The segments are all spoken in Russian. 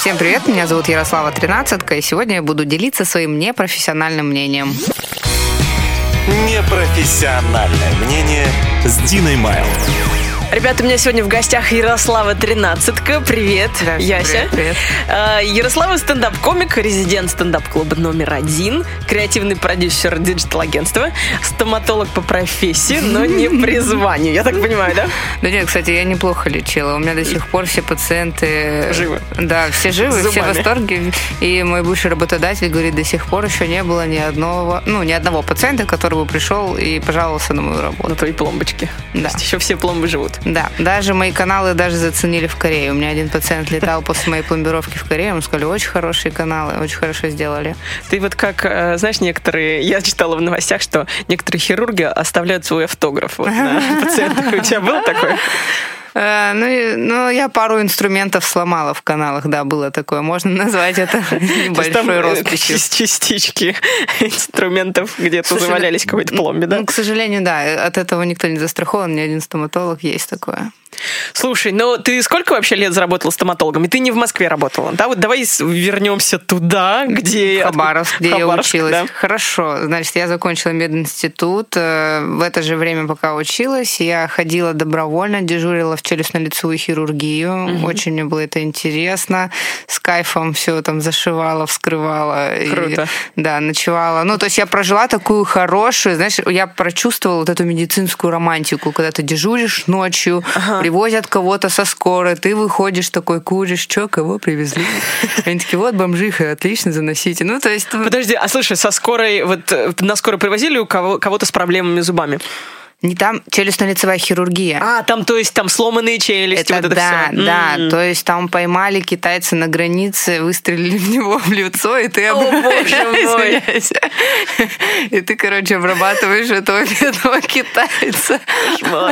Всем привет, меня зовут Ярослава Тринадцатко, и сегодня я буду делиться своим непрофессиональным мнением. Непрофессиональное мнение с Диной Майл. Ребята, у меня сегодня в гостях Ярослава Тринадцатко. Привет, Да, Яся. привет, привет. А, Ярослава стендап-комик, резидент стендап-клуба номер один, креативный продюсер digital-агентства, стоматолог по профессии, но не призванию. Я так понимаю, да? Да нет, кстати, я неплохо лечила. У меня до сих пор все пациенты... Живы. Да, все живы, все в восторге. И мой бывший работодатель говорит, до сих пор еще не было ни одного, ну, ни одного пациента, который бы пришел и пожаловался на мою работу. На твои пломбочки. Да. То есть еще все пломбы живут. Да, даже мои каналы даже заценили в Корее. У меня один пациент летал после моей пломбировки в Корею, ему сказали, очень хорошие каналы, очень хорошо сделали. Ты вот как, э, знаешь, некоторые, я читала в новостях, что некоторые хирурги оставляют свой автограф вот на пациентах. У тебя было такое? Э, ну, ну, я пару инструментов сломала в каналах, да, было такое. Можно назвать это небольшой э, росписью. частички инструментов где-то завалялись в какой-то пломбе, да? Ну, к сожалению, да, от этого никто не застрахован, ни один стоматолог есть такое. Слушай, ну ты сколько вообще лет заработала стоматологом? И ты не в Москве работала, да? Вот давай вернемся туда, где... Хабаровск, где я училась. да. Хорошо, значит, я закончила мединститут. Э, В это же время, пока училась, я ходила добровольно, дежурила в челюстно-лицевую хирургию. Очень мне было это интересно. С кайфом все там зашивала, вскрывала. И, Круто. да, ночевала. Ну, то есть я прожила такую хорошую, знаешь, я прочувствовала вот эту медицинскую романтику, когда ты дежуришь ночью, привозят кого-то со скорой, ты выходишь такой, куришь, что, кого привезли? Они такие, вот бомжиха, отлично, заносите. Ну, то есть... Подожди, а слушай, со скорой, вот э, на скорой привозили у кого- кого-то с проблемами зубами? Не там челюстно-лицевая хирургия. А, там, то есть, там сломанные челюсти, это вот это да, всё. да. М. То есть там поймали китайца на границе, выстрелили в него в лицо, и ты О, боже мой. И ты, короче, обрабатываешь этого бедного китайца.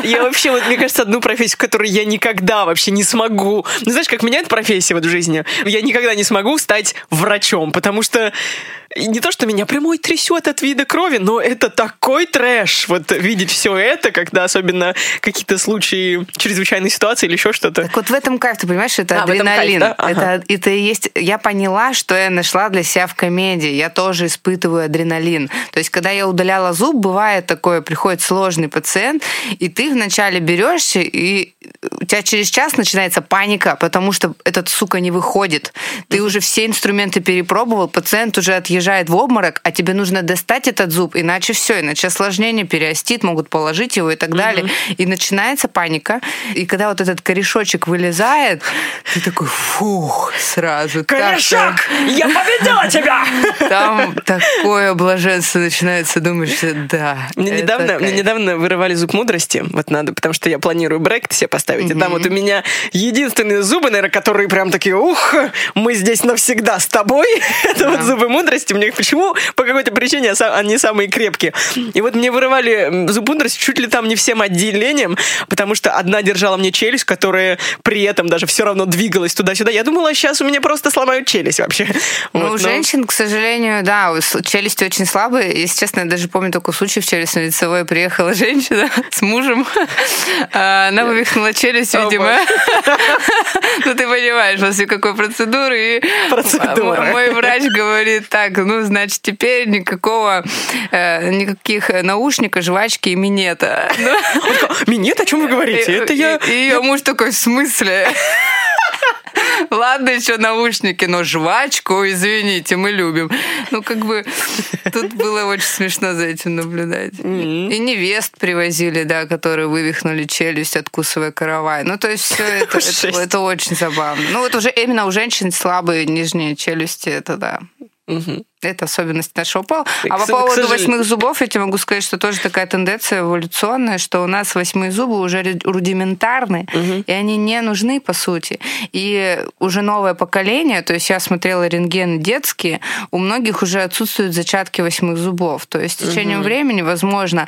Я вообще, вот, мне кажется, одну профессию, в которой я никогда вообще не смогу. Ну, знаешь, как меняет профессия вот в жизни? Я никогда не смогу стать врачом, потому что не то, что меня прямой трясет от вида крови, но это такой трэш. Вот видеть все это, когда особенно какие-то случаи чрезвычайной ситуации или еще что-то. Так вот в этом кайф, ты понимаешь, это А, этом кайф, адреналин. да? Ага. это, это и есть. Я поняла, что я нашла для себя в комедии. Я тоже испытываю адреналин. То есть, когда я удаляла зуб, бывает такое, приходит сложный пациент, и ты вначале берешься, и у тебя через час начинается паника, потому что этот сука не выходит. Ты уже все инструменты перепробовал, пациент уже отъезжает в обморок, а тебе нужно достать этот зуб, иначе все, иначе осложнение, периостит, могут положить его и так далее. И начинается паника. И когда вот этот корешочек вылезает, ты такой, фух, сразу. Корешок! Я победила тебя! Там такое блаженство начинается, думаешь, да. Мне недавно, мне недавно вырывали зуб мудрости. Вот надо, потому что я планирую брекет себе поставить. И там вот у меня единственные зубы, наверное, которые прям такие, ух, мы здесь навсегда с тобой. Это вот зубы мудрости. Мне почему? По какой-то причине са- они самые крепкие. И вот мне вырывали зуб мудрости чуть ли там не всем отделением, потому что одна держала мне челюсть, которая при этом даже все равно двигалась туда-сюда. Я думала, сейчас у меня просто сломают челюсть вообще. Ну, Вот, у но- женщин, к сожалению, да, челюсти очень слабые. Если честно, я даже помню такой случай в челюстно-лицевой. Приехала женщина с мужем. а, Она вывихнула челюсть, видимо. Ну, ты понимаешь, после какой процедуры. Процедура. Мой врач говорит, так, ну, значит, теперь никакого, э, никаких наушников, жвачки и минета. Минет, о чем вы говорите? Это я... и ее муж такой, в смысле? Ладно, еще наушники, но жвачку, извините, мы любим. Ну, как бы, тут было очень смешно за этим наблюдать. И невест привозили, да, которые вывихнули челюсть, откусывая каравай. Ну, то есть все это, это, это очень забавно. Ну, вот уже именно у женщин слабые нижние челюсти, это да. Мгм. Это особенность нашего пола. А по с- поводу восьмых зубов, я тебе могу сказать, что тоже такая тенденция эволюционная, что у нас восьмые зубы уже ру- рудиментарны, и они не нужны, по сути. И уже новое поколение, то есть я смотрела рентгены детские, у многих уже отсутствуют зачатки восьмых зубов. То есть с течением времени, возможно,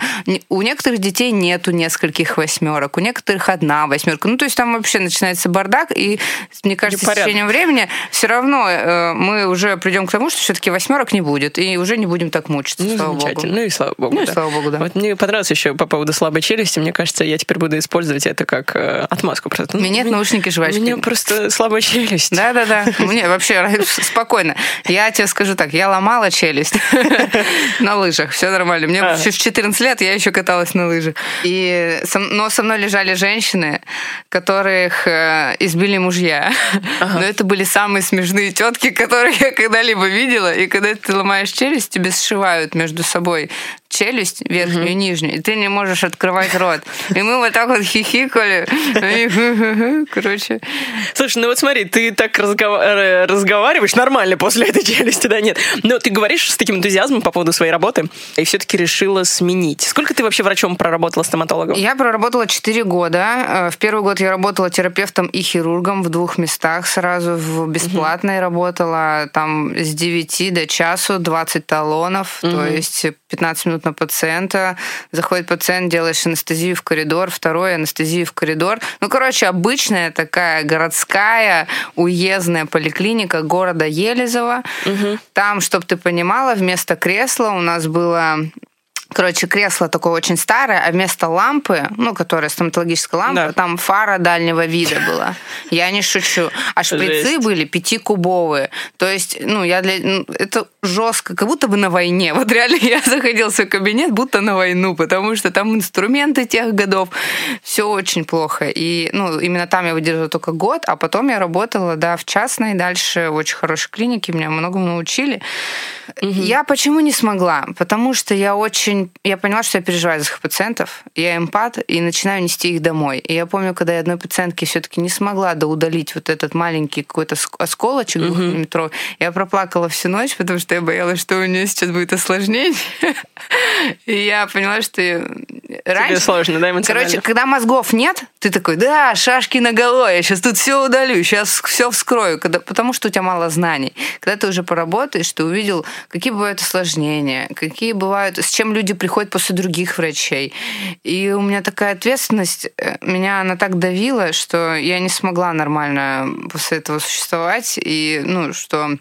у некоторых детей нету нескольких восьмерок, у некоторых одна восьмерка. Ну, то есть там вообще начинается бардак, и мне кажется, с Непорядок. течением времени все равно э, мы уже придем к тому, что все-таки восьмерок восьмерок не будет, и уже не будем так мучиться, Ну, слава замечательно. богу. Ну и слава богу. Ну и да. слава богу, да. Вот мне понравилось еще по поводу слабой челюсти. Мне кажется, я теперь буду использовать это как э, отмазку. Просто. У меня нет Ну, наушники У жвачки. меня просто слабая челюсть. Да-да-да. Мне вообще спокойно. Я тебе скажу так, я ломала челюсть на лыжах. Все нормально. Мне А. в 14 лет я еще каталась на лыжах. И но со мной лежали женщины, которых э, избили мужья. Но это были самые смешные тетки, которых я когда-либо видела. И когда ты ломаешь челюсть, тебе сшивают между собой челюсть верхнюю и нижнюю, и ты не можешь открывать рот. И мы вот так вот хихикали. Короче, Слушай, ну вот смотри, ты так э, разговариваешь нормально после этой челюсти, да, нет? Но ты говоришь с таким энтузиазмом по поводу своей работы, и все-таки решила сменить. Сколько ты вообще врачом проработала, стоматологом? Я проработала 4 года. Э, В первый год я работала терапевтом и хирургом в двух местах сразу. В бесплатной работала там с 9 до часу 20 талонов, то есть 15 минут на пациента. Заходит пациент, делаешь анестезию в коридор, второй анестезию в коридор. Ну, короче, обычная такая городская уездная поликлиника города Елизово. Там, чтобы ты понимала, вместо кресла у нас было Короче, кресло такое очень старое, а вместо лампы, ну, которая стоматологическая лампа, Да. там фара дальнего вида была. Я не шучу. А шприцы Жесть. были пятикубовые. То есть, ну, я для... ну, это жестко, как будто бы на войне. Вот реально я заходила в свой кабинет, будто на войну, потому что там инструменты тех годов. Все очень плохо. И, ну, именно там я выдержала только год, а потом я работала, да, в частной, дальше в очень хорошей клинике, меня многому научили. Я почему не смогла? Потому что я очень... Я поняла, что я переживаю за своих пациентов. Я эмпат и начинаю нести их домой. И я помню, когда я одной пациентке все-таки не смогла доудалить вот этот маленький какой-то ск- осколочек двухмиллиметровый, я проплакала всю ночь, потому что я боялась, что у нее сейчас будет осложнение. И я поняла, что Тебе раньше... сложно, да? Короче, когда мозгов нет, ты такой, да, шашки на голове, я сейчас тут все удалю, сейчас все вскрою, когда, потому что у тебя мало знаний. Когда ты уже поработаешь, ты увидел, какие бывают осложнения, какие бывают, с чем люди приходят после других врачей. И у меня такая ответственность, э, меня она так давила, что я не смогла нормально после этого существовать, и, ну, что...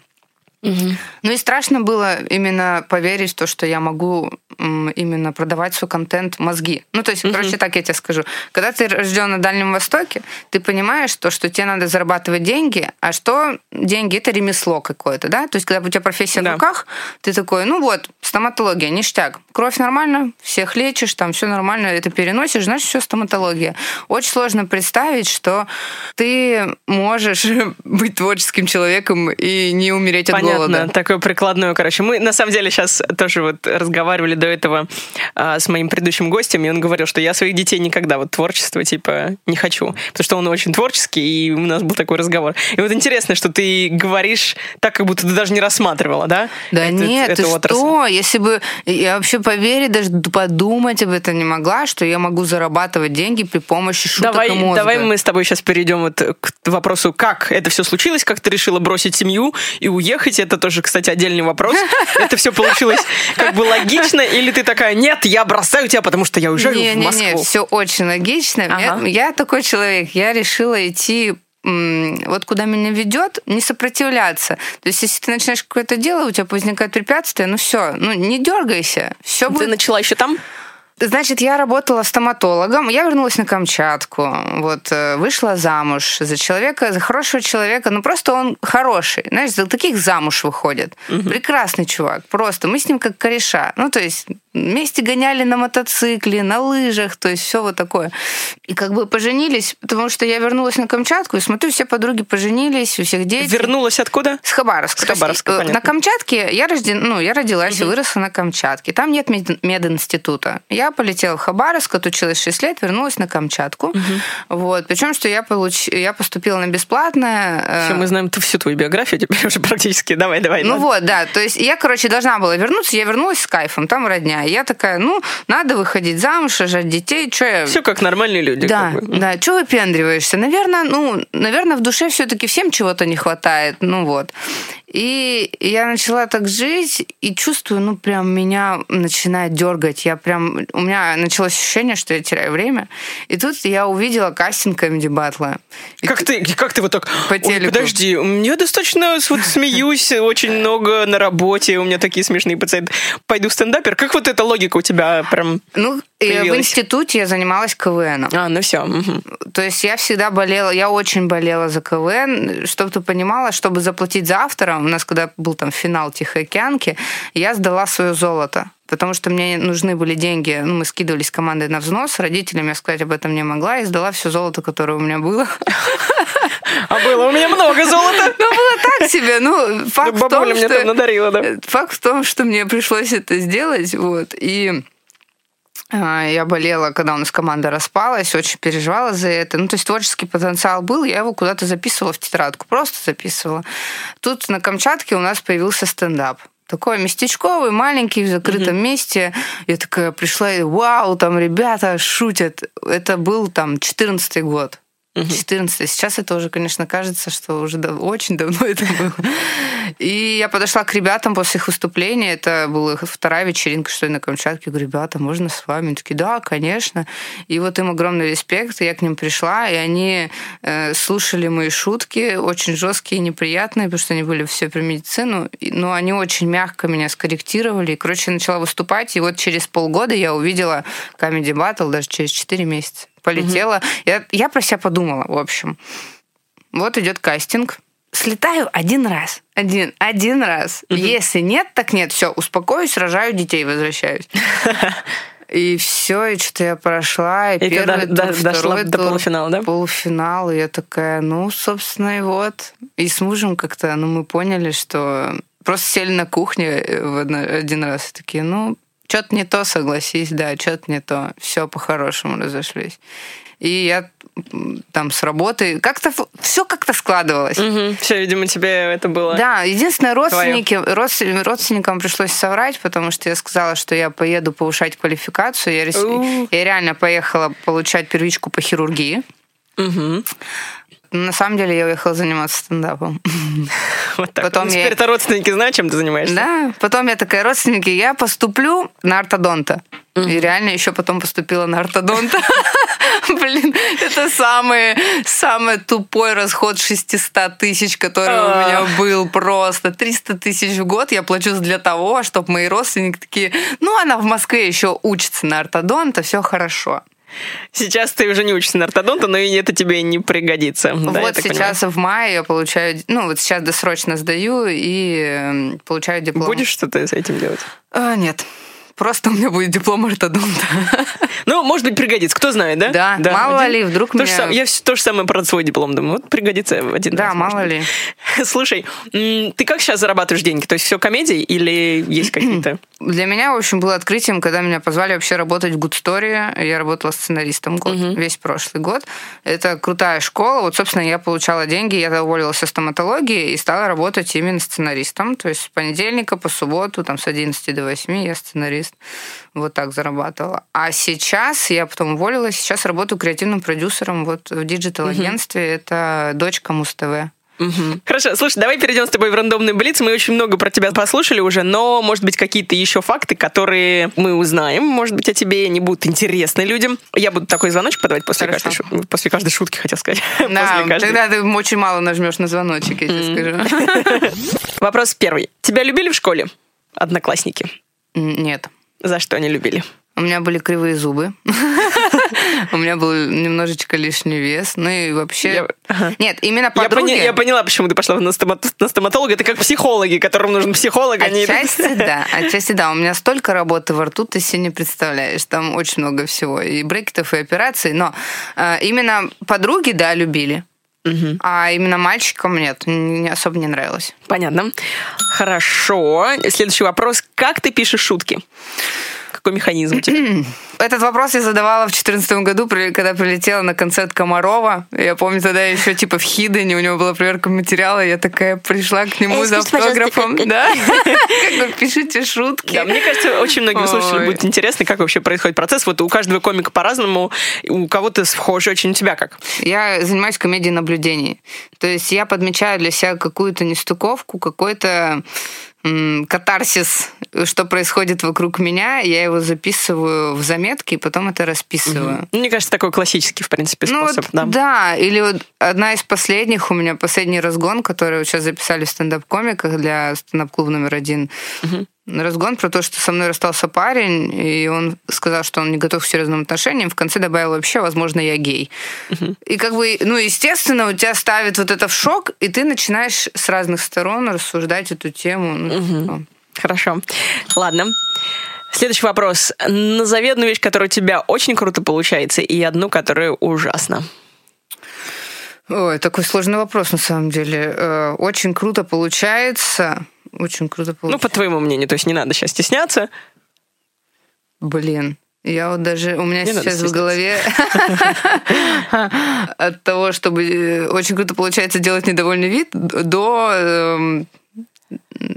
Ну и страшно было именно поверить в то, что я могу именно продавать свой контент мозги. Ну, то есть, короче, так я тебе скажу. Когда ты рожден на Дальнем Востоке, ты понимаешь то, что тебе надо зарабатывать деньги, а что деньги это ремесло какое-то, да? То есть, когда у тебя профессия Да. в руках, ты такой, ну вот, стоматология, ништяк. Кровь нормально, всех лечишь, там все нормально, это переносишь, значит, все стоматология. Очень сложно представить, что ты можешь быть творческим человеком и не умереть от Понятно, такое прикладное, короче. Мы, на самом деле, сейчас тоже вот разговаривали до этого а, с моим предыдущим гостем, и он говорил, что я своих детей никогда вот творчество, типа, не хочу. Потому что он очень творческий, и у нас был такой разговор. И вот интересно, что ты говоришь так, как будто ты даже не рассматривала, да? Да Эту- нет, эту ты отрасль. что? Если бы я вообще поверить, даже подумать об этом не могла, что я могу зарабатывать деньги при помощи шуток Давай, и мозга. давай мы с тобой сейчас перейдем вот к вопросу, как это все случилось, как ты решила бросить семью и уехать. Это тоже, кстати, отдельный вопрос. Это все получилось как бы логично, или ты такая, нет, я бросаю тебя, потому что я уезжаю не, в Москву. не, все очень логично. Я- Ага. Я, такой человек, я решила идти вот куда меня ведет, не сопротивляться. То есть, если ты начинаешь какое-то дело, у тебя возникает препятствие, ну все, ну не дергайся, все Ты будет начала еще там? Значит, я работала стоматологом, я вернулась на Камчатку, вот, э, вышла замуж за человека, за хорошего человека, ну просто он хороший, знаешь, за таких замуж выходит. Прекрасный чувак, просто, мы с ним как кореша, ну то есть вместе гоняли на мотоцикле, на лыжах, то есть все вот такое. И как бы поженились, потому что я вернулась на Камчатку и смотрю, все подруги поженились, у всех дети. Вернулась откуда? С Хабаровска. С Хабаровска, э, понятно. на Камчатке я, рожден, ну, я родилась и выросла на Камчатке. Там нет мед- мединститута. Я полетела в Хабаровск, отучилась 6 лет, вернулась на Камчатку. Вот. Причем, что я, получ... я поступила на бесплатное. э, Все, мы знаем ту- всю твою биографию теперь уже практически. Давай, давай. ну ладно. вот, да. То есть я, короче, должна была вернуться. Я вернулась с кайфом, там родня. И я такая, ну, надо выходить замуж, рожать детей. Что я... Все как нормальные люди. Да, как бы. да. Чего выпендриваешься? Наверное, ну, наверное, в душе все-таки всем чего-то не хватает. Ну вот. И я начала так жить и чувствую, ну, прям меня начинает дергать. Я прям... У меня началось ощущение, что я теряю время. И тут я увидела кастинг Comedy Battle. Как ты, как ты вот так... По «Ой, телеку. подожди, я достаточно вот смеюсь очень много на работе, у меня такие смешные пациенты. Пойду в стендапер. Как вот эта логика у тебя прям... Ну, и в институте я занималась КВНом. А, ну все. То есть я всегда болела, я очень болела за КВН. Чтобы ты понимала, чтобы заплатить за автора, у нас когда был там финал Тихоокеанки, я сдала свое золото. Потому что мне нужны были деньги, ну, мы скидывались командой на взнос, родителям я сказать об этом не могла, и сдала все золото, которое у меня было. А было у меня много золота. Ну, было так себе. Ну, факт в том, мне там что... надарила, да. Факт в том, что мне пришлось это сделать, вот, и я болела, когда у нас команда распалась, очень переживала за это. Ну, то есть творческий потенциал был, я его куда-то записывала в тетрадку, просто записывала. Тут на Камчатке у нас появился стендап. Такой местечковый, маленький, в закрытом месте. Я такая пришла, и вау, там ребята шутят. Это был там 14 год. 14 Сейчас это уже, конечно, кажется, что уже дав- очень давно это было. И я подошла к ребятам после их выступления. Это была вторая вечеринка, что ли, на Камчатке. Говорю, ребята, можно с вами? Они такие, да, конечно. И вот им огромный респект. Я к ним пришла, и они э, слушали мои шутки, очень жесткие неприятные, потому что они были все про медицину. Но они очень мягко меня скорректировали. И, короче, я начала выступать. И вот через полгода я увидела Comedy Battle, даже через 4 месяца. Полетела. Я, я про себя подумала, в общем. Вот идет кастинг. Слетаю один раз. Один, один раз. Если нет, так нет. Все, успокоюсь, рожаю детей, возвращаюсь. И все, и что-то я прошла, и, И ты первый до- тур, до- дошла второй до тур, полуфинала, да? Полуфинал, и я такая, ну, собственно, и вот. И с мужем как-то, ну, мы поняли, что просто сели на кухне э, в один раз и такие, ну, что-то не то, согласись, да, что-то не то. Все по-хорошему разошлись. И я там с работы, как-то все как-то складывалось. Все, видимо, тебе это было... Да, единственное, родственники, родствен- родственникам пришлось соврать, потому что я сказала, что я поеду повышать квалификацию. Я, рес- я реально поехала получать первичку по хирургии. Мгм. На самом деле я уехала заниматься стендапом. Вот так. Потом Ну, я- Теперь это родственники знают, чем ты занимаешься. Да, потом я такая, родственники, я поступлю на ортодонта. И реально еще потом поступила на ортодонта. Блин, это самый, самый тупой расход 600 тысяч, который у А. меня был просто. 300 тысяч в год я плачу для того, чтобы мои родственники такие, ну, она в Москве еще учится на ортодонта, все хорошо. Сейчас ты уже не учишься на ортодонта, но и это тебе не пригодится. Вот сейчас в мае я получаю, ну, вот сейчас досрочно сдаю и получаю диплом. понимаю. Будешь что-то с этим делать? А, нет. Просто у меня будет диплом ортодонта. Ну, может быть, пригодится. Кто знает, да? Да, мало ли, вдруг то меня- сам- Я всё- то же самое про свой диплом думаю. Вот пригодится в один Да, раз, мало ли. Слушай, ты как сейчас зарабатываешь деньги? То есть все комедии или есть какие-то? Для меня, в общем, было открытием, когда меня позвали вообще работать в Good Story. Я работала сценаристом год, весь прошлый год. Это крутая школа. Вот, собственно, я получала деньги, я уволилась со стоматологии и стала работать именно сценаристом. То есть с понедельника по субботу, там, с 11 до 8 я сценарист. Вот так зарабатывала. А сейчас, я потом уволилась, сейчас работаю креативным продюсером вот в digital-агентстве. Это дочка Муз-ТВ. Мгм. Хорошо, слушай, давай перейдем с тобой в рандомный блиц. Мы очень много про тебя послушали уже, но, может быть, какие-то еще факты, которые мы узнаем, может быть, о тебе не будут интересны людям. Я буду такой звоночек подавать после, Хорошо. каждой, шу- после каждой шутки, хотел сказать. Да, каждой. тогда ты очень мало нажмешь на звоночек, я тебе скажу. Вопрос первый. Тебя любили в школе? Одноклассники. Нет. За что они любили? У меня были кривые зубы. У меня был немножечко лишний вес. Ну и вообще... Нет, именно подруги... я поняла, почему ты пошла на, стомат- на стоматолога. Это как психологи, которым нужен психолог. Отчасти да, отчасти да. У меня столько работы во рту, ты себе не представляешь. Там очень много всего. И брекетов, и операций. Но э, именно подруги, да, любили. А именно мальчикам нет, не особо не нравилось. Понятно. Хорошо. Следующий вопрос. Как ты пишешь шутки? Какой механизм у тебя? Этот вопрос я задавала в 2014 году, когда прилетела на концерт Комарова. Я помню, тогда еще типа в Хидене, у него была проверка материала, я такая пришла к нему Эй, за автографом. как- Да? Как пишите шутки. Да, мне кажется, очень многим слушателям будет интересно, как вообще происходит процесс. Вот у каждого комика по-разному, у кого-то схоже очень, у тебя как? Я занимаюсь комедией наблюдений. То есть я подмечаю для себя какую-то нестыковку, какой-то катарсис, что происходит вокруг меня, я его записываю в заметки и потом это расписываю. Ну, Мне кажется, такой классический, в принципе, Ну способ. вот, да. да. или вот одна из последних у меня последний разгон, который вот сейчас записали в стендап-комиках для стендап-клуба номер один. Разгон про то, что со мной расстался парень, и он сказал, что он не готов к серьезным отношениям. В конце добавил вообще, возможно, я гей. И как бы, ну, естественно, у тебя ставит вот это в шок, и ты начинаешь с разных сторон рассуждать эту тему. Ну, типа, Хорошо. Ладно. Следующий вопрос. Назови одну вещь, которая у тебя очень круто получается, и одну, которая ужасно. Ой, такой сложный вопрос на самом деле. Э, Очень круто получается. Очень круто получается. Ну, по твоему мнению, то есть не надо сейчас стесняться. Блин, я вот даже... У меня Не сейчас в голове от того, чтобы э, очень круто получается делать недовольный вид, до... эм,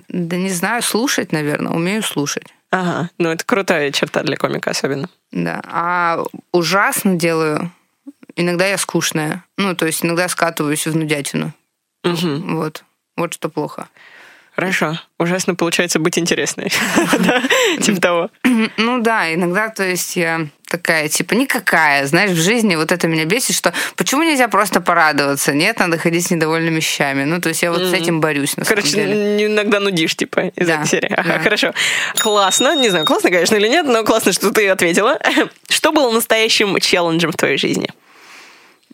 Да не знаю, слушать, наверное. Умею слушать. Ага, ну это крутая черта для комика особенно. Да. А ужасно делаю. Иногда я скучная. Ну, то есть иногда скатываюсь в нудятину. Мгм. Вот. Вот что плохо. Хорошо. Ужасно получается быть интересной. Типа того. Ну да, иногда, то есть я такая, типа, никакая, знаешь, в жизни вот это меня бесит, что почему нельзя просто порадоваться? Нет, надо ходить с недовольными вещами. Ну, то есть я вот с этим борюсь, на Короче, самом деле. н- иногда нудишь, типа, из Да, этой серии. Ага, да. хорошо. Классно. Не знаю, классно, конечно, или нет, но классно, что ты ответила. Что было настоящим челленджем в твоей жизни?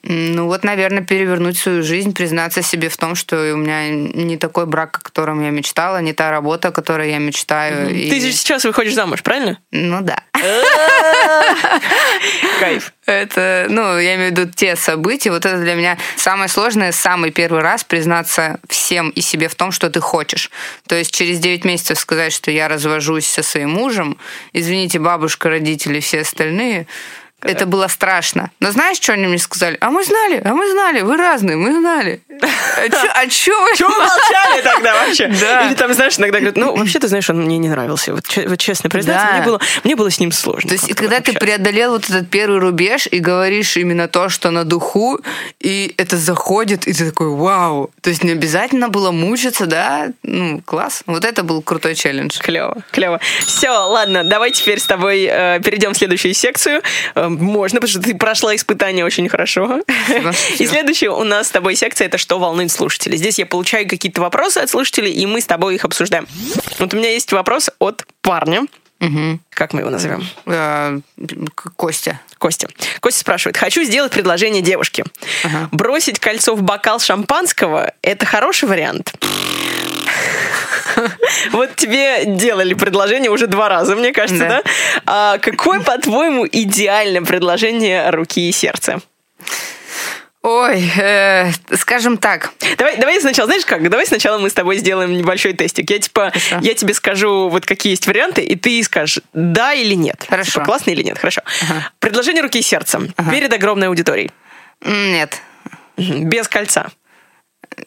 Ну вот, наверное, перевернуть свою жизнь, признаться себе в том, что у меня не такой брак, о котором я мечтала, не та работа, о которой я мечтаю. и- Ты сейчас выходишь замуж, правильно? Ну да. Кайф. Это, ну, я имею в виду те события. Вот это для меня самое сложное, самый первый раз признаться всем и себе в том, что ты хочешь. То есть через 9 месяцев сказать, что я развожусь со своим мужем, извините, бабушка, родители, все остальные, это было страшно. Но знаешь, что они мне сказали? А мы знали, а мы знали, вы разные, мы знали. А чё, а чё вы? Чего вы молчали тогда вообще? Да. Или там, знаешь, иногда говорят, ну, вообще, ты знаешь, он мне не нравился. Вот, че- вот честно признаться, Да. мне, было, мне было с ним сложно. То есть, когда ты преодолел вот этот первый рубеж и говоришь именно то, что на духу, и это заходит, и ты такой, вау. То есть не обязательно было мучиться, да? Ну, класс. Вот это был крутой челлендж. Клево, клево. Все, ладно, давай теперь с тобой э, перейдем в следующую секцию. Можно, потому что ты прошла испытание очень хорошо. И следующая у нас с тобой секция это что волнует слушателей. Здесь я получаю какие-то вопросы от слушателей, и мы с тобой их обсуждаем. Вот у меня есть вопрос от парня. Как мы его назовем? Э, Костя. Костя. Костя спрашивает. Хочу сделать предложение девушке. Бросить кольцо в бокал шампанского – это хороший вариант? Вот тебе делали предложение уже два раза, мне кажется, да? Да. А какое, по-твоему, идеальное предложение руки и сердца? Ой, э, скажем так. Давай, давай сначала, знаешь как? Давай сначала мы с тобой сделаем небольшой тестик. Я типа, Хорошо. я тебе скажу, вот какие есть варианты, и ты скажешь, да или нет. Хорошо. Типа, классно или нет? Хорошо. Ага. Предложение руки и сердца перед огромной аудиторией. Нет. Без кольца.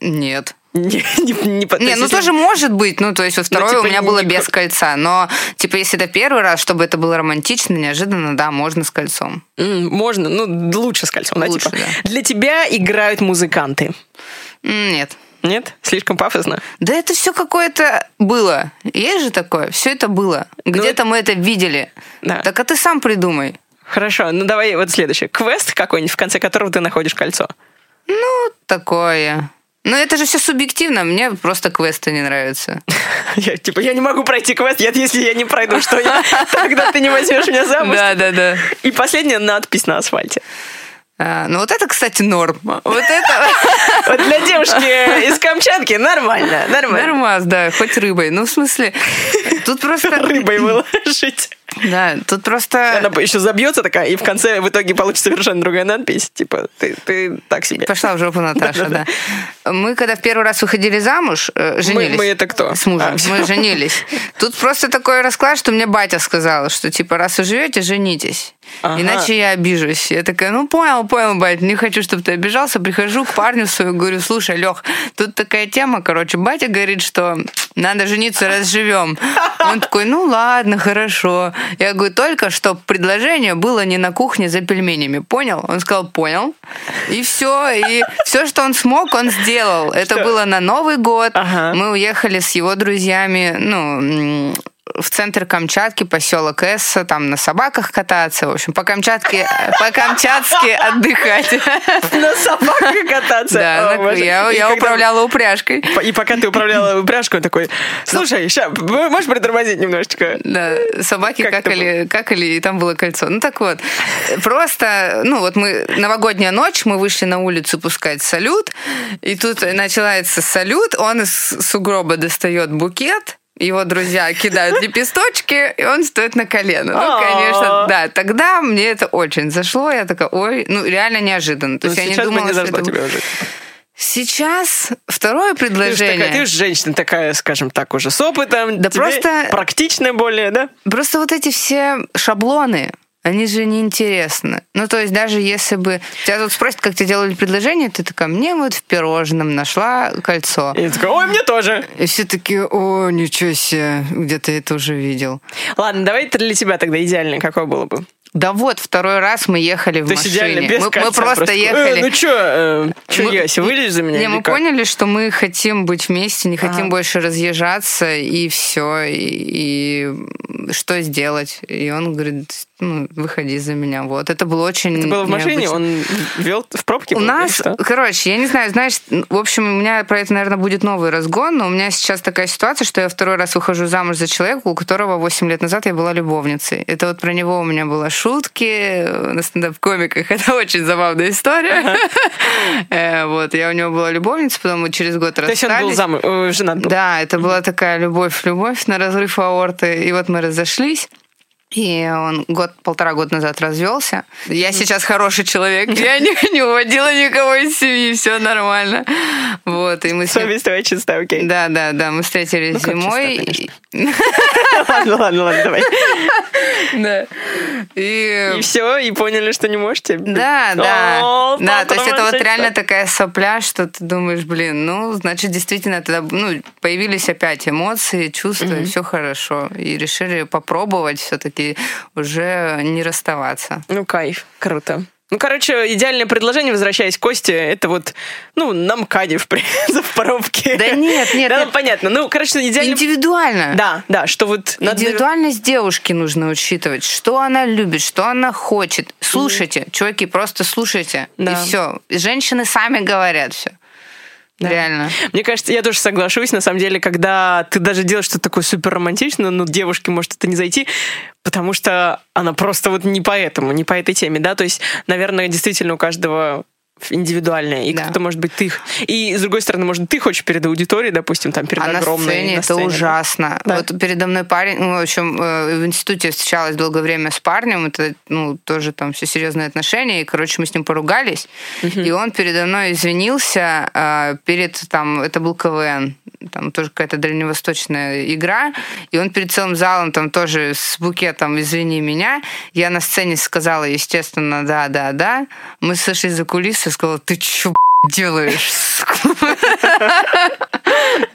Нет. Не, не, не, Не, ну тоже может быть. Ну, то есть вот второе типа, у меня не- было не без кольца. Но, типа, если это первый раз, чтобы это было романтично, неожиданно, да, можно с кольцом. Можно, ну, лучше с кольцом, да, Лучше, типа. да. Для тебя играют музыканты. Нет. Нет? Слишком пафосно? Да это все какое-то было. Есть же такое? Все это было. Где-то мы это видели. Да. Так а ты сам придумай. Хорошо, ну давай вот следующее. Квест какой-нибудь, в конце которого ты находишь кольцо. Ну, такое. Но это же все субъективно. Мне просто квесты не нравятся. Я, типа, я не могу пройти квест, я- если я не пройду, что я? Тогда ты не возьмешь меня замуж. Да, да, да. И последняя надпись на асфальте. А, ну вот это, кстати, норм. Вот это Вот для девушки из Камчатки нормально, нормально. нормас, да, хоть рыбой. Ну, в смысле, тут просто... Рыбой выложить. Да, тут просто... Она еще забьется такая, и в конце в итоге получится совершенно другая надпись. Типа, ты, ты так себе. Пошла в жопу Наташа, да. Мы когда в первый раз выходили замуж, э, женились. Мы, мы это кто? С мужем. А, мы женились. Тут просто такой расклад, что мне батя сказал, что типа, раз вы живете, женитесь. Ага. Иначе я обижусь. Я такая, ну понял, понял, батя, не хочу, чтобы ты обижался. Прихожу к парню своему, говорю, слушай, Лех, тут такая тема, короче, батя говорит, что надо жениться, раз живем. Он такой, ну ладно, хорошо. Я говорю, только что предложение было не на кухне за пельменями, понял? Он сказал, понял. И все, и все, что он смог, он сделал. Это Что? было на Новый год. Ага. Мы уехали с его друзьями, ну, в центр Камчатки, поселок Эсса, там на собаках кататься, в общем, по Камчатке, по Камчатски отдыхать. На собаке кататься. Да, О, на- боже. я, я когда- управляла упряжкой. И пока ты управляла упряжкой, он такой, слушай, ща, можешь притормозить немножечко? Да, собаки Как какали, какали, и там было кольцо. Ну так вот, просто, ну вот мы, новогодняя ночь, мы вышли на улицу пускать салют, и тут начинается салют, он из сугроба достает букет, его друзья кидают лепесточки, и он стоит на колено. Ну, конечно, да. Тогда мне это очень зашло. Я такая, ой, ну, реально неожиданно. То Ну, есть я не думала, что это... Сейчас второе Ты же предложение. такая, ты же женщина такая, скажем так, уже с опытом. Да просто- Практичная более, да? Просто вот эти все шаблоны, они же неинтересны. Ну, то есть даже если бы... Тебя тут спросят, как тебе делали предложение, ты такая, мне вот в пирожном нашла кольцо. И такая, ой, мне тоже. И все такие, о, ничего себе, где-то это уже видел. Ладно, давай это для тебя тогда идеальное какое было бы? Да вот, второй раз мы ехали в То машине. идеально, без мы, мы кольца просто «Э, ехали. ну чё, э, чё, Мы- Яся, вылезь за меня? Не, мы как? поняли, что мы хотим быть вместе, не хотим Ага. больше разъезжаться, и все. И, и что сделать? И он говорит, ну, выходи за меня. Вот. Это было очень Это было в машине? необычно. Он вел в пробке? У был, нас, короче, я не знаю, знаешь, в общем, у меня про это, наверное, будет новый разгон, но у меня сейчас такая ситуация, что я второй раз выхожу замуж за человека, у которого 8 лет назад я была любовницей. Это вот про него у меня было шутки на стендап-комиках. Это очень забавная история. Э, Вот, я у него была любовница, потом мы через год То есть он был расстались. замуж, э, женат? Да, это была такая любовь-любовь на разрыв аорты. И вот мы разошлись. И он год-полтора года назад развелся. Я сейчас хороший человек. Я не, не уводила никого из семьи, все нормально. Вот, и мы. Совесть твоя чистая, окей. Да, да, да, мы встретились Ну, зимой. Ладно, ладно, ладно, давай. Да. И... И все, и поняли, что не можете? Да, да. Да, то есть это вот реально такая сопля, что ты думаешь, блин, ну, значит, действительно тогда ну, появились опять эмоции, чувства, и все хорошо. И решили попробовать все-таки уже не расставаться. Ну, кайф, круто. Ну, короче, идеальное предложение, возвращаясь к Косте, это вот, ну, на МКАДе в, в пробке. Да нет, нет, Да, нет. ну, понятно. Ну, короче, идеально... Индивидуально. Да, да, что вот... надо- Индивидуальность девушки нужно учитывать. Что она любит, что она хочет. Слушайте, чуваки, просто слушайте. Да. И все. Женщины сами говорят все. Да. Реально. Мне кажется, я тоже соглашусь, на самом деле, когда ты даже делаешь что-то такое супер романтичное, но девушке может это не зайти, потому что она просто вот не по этому, не по этой теме, да, то есть, наверное, действительно у каждого индивидуальное, и Да. кто-то, может быть, ты... И, с другой стороны, может, ты хочешь перед аудиторией, допустим, там, перед А на огромной... сцене на это сцене, да. ужасно. Да. Вот передо мной парень, ну, в общем, э, в институте встречалась долгое время с парнем, это, ну, тоже там все серьезные отношения, и, короче, мы с ним поругались, и он передо мной извинился э, перед, там, это был КВН, там тоже какая-то дальневосточная игра, и он перед целым залом там тоже с букетом «Извини меня», я на сцене сказала, естественно, да, да, да, мы сошли за кулисы, я сказала, ты чё, делаешь? сука?»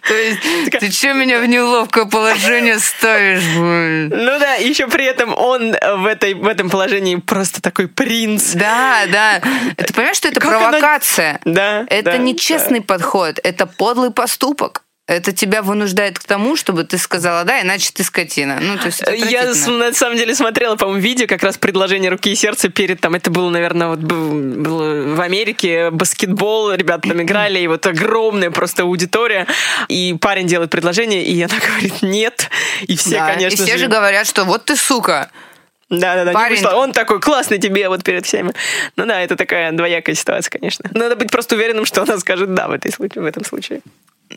То есть, ты что меня в неловкое положение ставишь? Ну да, еще при этом он в, этой, в этом положении просто такой принц. Да, да. Ты понимаешь, что это провокация? Да, Это нечестный подход, это подлый поступок. Это тебя вынуждает к тому, чтобы ты сказала да, иначе ты скотина. Ну, то есть Я на самом деле смотрела, по-моему, видео как раз предложение руки и сердца перед там. Это было, наверное, вот был- было в Америке баскетбол, ребята там играли, и вот огромная просто аудитория. И парень делает предложение, и она говорит нет. И все, Да, конечно и все же. же говорят, что вот ты сука. Да, да, да. не Парень- вышло. Он такой классный тебе вот перед всеми. Ну да, это такая двоякая ситуация, конечно. Надо быть просто уверенным, что она скажет да в, этой в этом случае.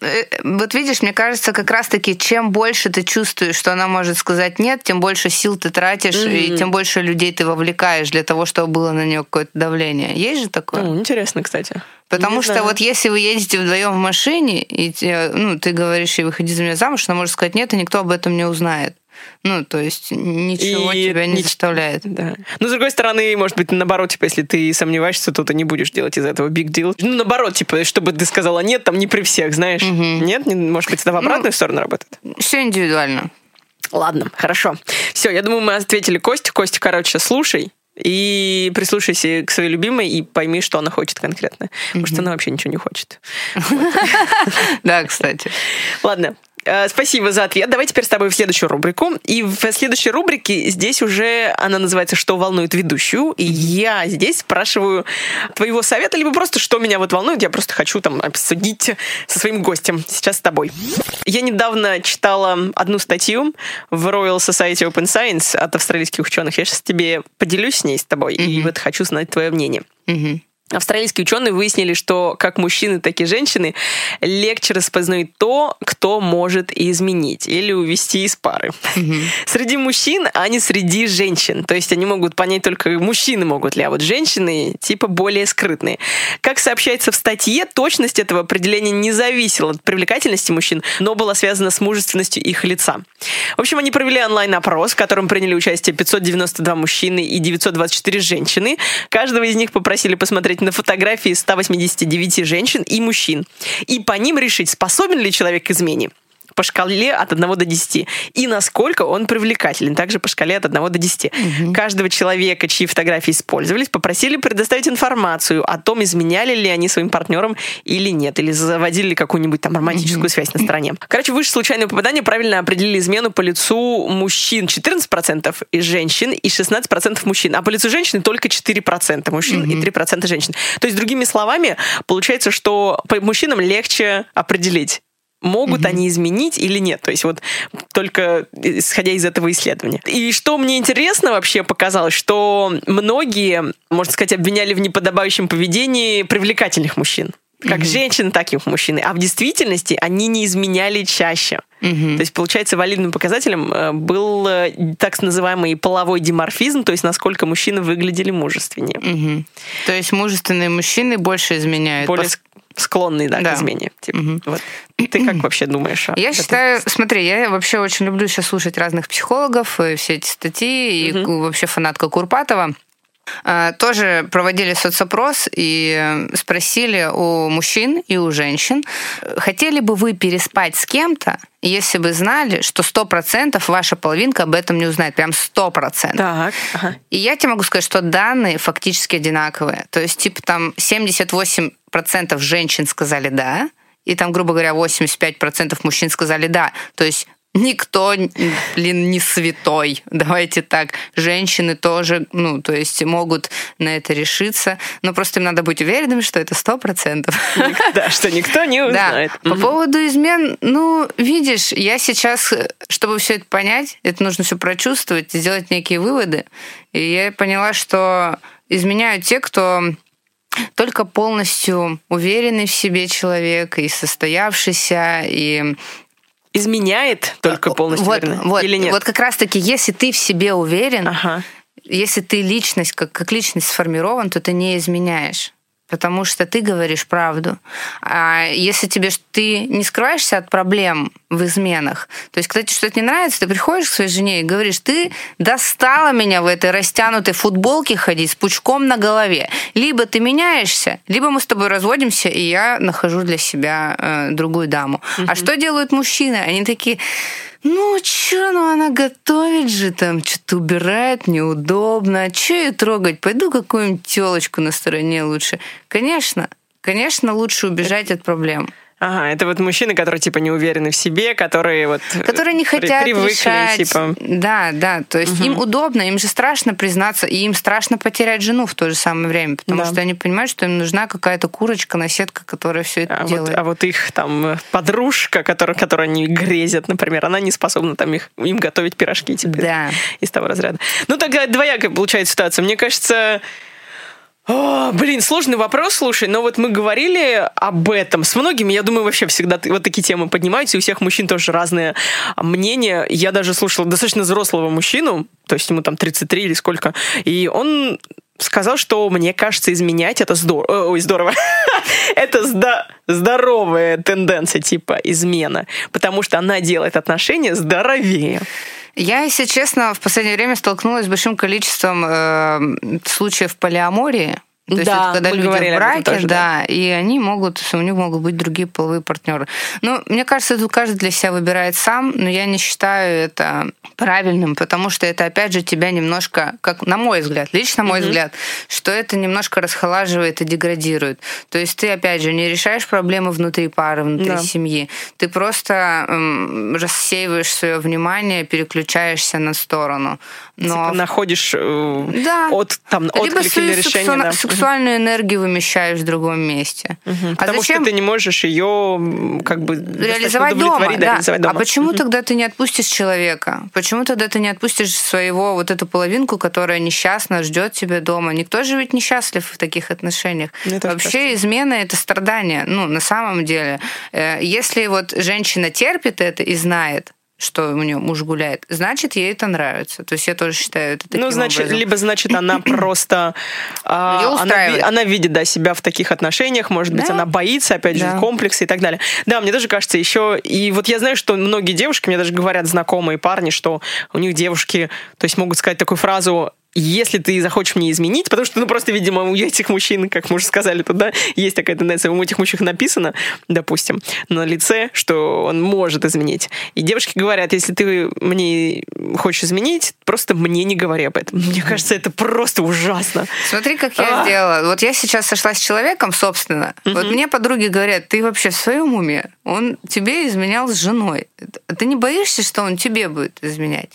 Э, Вот видишь, мне кажется, как раз-таки, чем больше ты чувствуешь, что она может сказать нет, тем больше сил ты тратишь, и тем больше людей ты вовлекаешь для того, чтобы было на нее какое-то давление. Есть же такое? Ну, интересно, кстати. Потому Не что знаю. вот если вы едете вдвоем в машине, и ну, ты говоришь ей, выходи за меня замуж, она может сказать нет, и никто об этом не узнает. Ну, то есть ничего И тебя не нич- заставляет. Да. Но, с другой стороны, может быть, наоборот, типа, если ты сомневаешься, то ты не будешь делать из этого big deal. Ну, наоборот, типа, чтобы ты сказала нет, там не при всех, знаешь. Нет? Не- Может быть, это в обратную сторону работает? Все индивидуально. Ладно, хорошо. Все, я думаю, мы ответили Костю. Костя, короче, слушай и прислушайся к своей любимой и пойми, что она хочет конкретно. Может, она вообще ничего не хочет. Да, кстати. Ладно, Спасибо за ответ. Давай теперь с тобой в следующую рубрику. И в следующей рубрике здесь уже она называется «Что волнует ведущую?» И я здесь спрашиваю твоего совета, либо просто «Что меня вот волнует?» Я просто хочу там обсудить со своим гостем. Сейчас с тобой. Я недавно читала одну статью в Royal Society Open Science от австралийских ученых. Я сейчас тебе поделюсь с ней с тобой. И вот хочу знать твое мнение. Мгм. Австралийские ученые выяснили, что как мужчины, так и женщины легче распознают то, кто может изменить или увести из пары. Среди мужчин, а не среди женщин. То есть они могут понять только мужчины могут ли, а вот женщины типа более скрытные. Как сообщается в статье, точность этого определения не зависела от привлекательности мужчин, но была связана с мужественностью их лица. В общем, они провели онлайн-опрос, в котором приняли участие 592 мужчины и 924 женщины. Каждого из них попросили посмотреть на фотографии 189 женщин и мужчин. И по ним решить, способен ли человек к измене по шкале от 1 до 10. И насколько он привлекателен, также по шкале от 1 до 10. Каждого человека, чьи фотографии использовались, попросили предоставить информацию о том, изменяли ли они своим партнерам или нет, или заводили ли какую-нибудь там романтическую связь на стороне. Короче, выше случайное попадание правильно определили измену по лицу мужчин 14% и женщин, и 16% мужчин. А по лицу женщины только 4% мужчин и 3% женщин. То есть, другими словами, получается, что по мужчинам легче определить, могут они изменить или нет. То есть вот только исходя из этого исследования. И что мне интересно вообще показалось, что многие, можно сказать, обвиняли в неподобающем поведении привлекательных мужчин. Как женщин, так и мужчин. А в действительности они не изменяли чаще. То есть, получается, валидным показателем э, был э, так называемый половой диморфизм, то есть насколько мужчины выглядели мужественнее. Мгм. То есть мужественные мужчины больше изменяют. Более Пос- ск- склонные да, Да. к измене. Типа. Вот. Ты как вообще думаешь? Я этом? считаю, смотри, я вообще очень люблю сейчас слушать разных психологов, и все эти статьи, и вообще фанатка Курпатова. А, Тоже проводили соцопрос и э, спросили у мужчин и у женщин, хотели бы вы переспать с кем-то, если бы знали, что 100% ваша половинка об этом не узнает, прям 100%. Так, ага. И я тебе могу сказать, что данные фактически одинаковые. То есть, типа, там 78% женщин сказали «да», и там, грубо говоря, 85% мужчин сказали «да». То есть Никто, блин, не святой. Давайте так. Женщины тоже, ну, то есть могут на это решиться. Но просто им надо быть уверенными, что это сто процентов. Да, что никто не Да. узнает. По поводу измен, ну, видишь, я сейчас, чтобы все это понять, это нужно все прочувствовать, сделать некие выводы. И я поняла, что изменяют те, кто только полностью уверенный в себе человек и состоявшийся, и Изменяет только полностью вот, уверенно? вот, Или нет? вот как раз-таки, если ты в себе уверен, Ага. если ты личность, как, как личность сформирован, то ты не изменяешь. Потому что ты говоришь правду. А если тебе ты не скрываешься от проблем в изменах, то есть, когда тебе что-то не нравится, ты приходишь к своей жене и говоришь, ты достала меня в этой растянутой футболке ходить с пучком на голове. Либо ты меняешься, либо мы с тобой разводимся, и я нахожу для себя э, другую даму. А что делают мужчины? Они такие, ну, чё, ну она готовит же там, что-то убирает, неудобно. Чё ее трогать? Пойду какую-нибудь телочку на стороне лучше. Конечно, конечно, лучше убежать от проблем. Ага, это вот мужчины, которые типа не уверены в себе, которые вот Которые не при- хотят привыкли, решать. типа. Да, да. То есть им удобно, им же страшно признаться, и им страшно потерять жену в то же самое время, потому Да. что они понимают, что им нужна какая-то курочка, наседка, которая все это А вот, делает. а вот их там э, подружка, которая, которой они грезят, например, она не способна там их, им готовить пирожки типа Да. из того разряда. Ну, тогда двоякая получается ситуация. Мне кажется, О, блин, сложный вопрос, слушай, но вот мы говорили об этом с многими, я думаю, вообще всегда вот такие темы поднимаются, и у всех мужчин тоже разные мнения. Я даже слушала достаточно взрослого мужчину, то есть ему там 33 или сколько, и он сказал, что мне кажется, изменять это здорово. Ой, здорово. это здо- здоровая тенденция типа измена, потому что она делает отношения здоровее. Я, если честно, в последнее время столкнулась с большим количеством э, случаев полиамории. То есть Да, это когда люди в браке, тоже, да, и они могут, у них могут быть другие половые партнеры. Ну, мне кажется, тут каждый для себя выбирает сам, но я не считаю это правильным, потому что это, опять же, тебя немножко, как на мой взгляд, лично мой взгляд, что это немножко расхолаживает и деградирует. То есть ты, опять же, не решаешь проблемы внутри пары, внутри Да. семьи. Ты просто м, рассеиваешь свое внимание, переключаешься на сторону. Но Типа находишь э, да. от там либо отклик или решение. да. Сексуальную энергию вымещаешь в другом месте. Мгм. А Потому зачем что ты не можешь ее как бы реализовать дома? да, да. реализовать дома. А почему Мгм. тогда ты не отпустишь человека? Почему тогда ты не отпустишь своего вот эту половинку, которая несчастна, ждет тебя дома? Никто же ведь несчастлив в таких отношениях. Мне тоже Вообще измена это страдание. Ну, на самом деле. Э, Если вот женщина терпит это и знает, что у нее муж гуляет, значит, ей это нравится. То есть я тоже считаю это таким Ну, значит, образом. либо значит она просто а, Её она, она видит да, себя в таких отношениях, может быть, Да. она боится, опять же, Да. комплексы и так далее. Да, мне тоже кажется, еще и вот я знаю, что многие девушки, мне даже говорят знакомые парни, что у них девушки, то есть могут сказать такую фразу если ты захочешь мне изменить, потому что, ну, просто, видимо, у этих мужчин, как мы уже сказали, тут, да, есть такая тенденция, у этих мужчин написано, допустим, на лице, что он может изменить. И девушки говорят, если ты мне хочешь изменить, просто мне не говори об этом. Мне кажется, это просто ужасно. Смотри, как я А. сделала. Вот я сейчас сошла с человеком, собственно. Вот мне подруги говорят, ты вообще в своем уме? Он тебе изменял с женой. Ты не боишься, что он тебе будет изменять?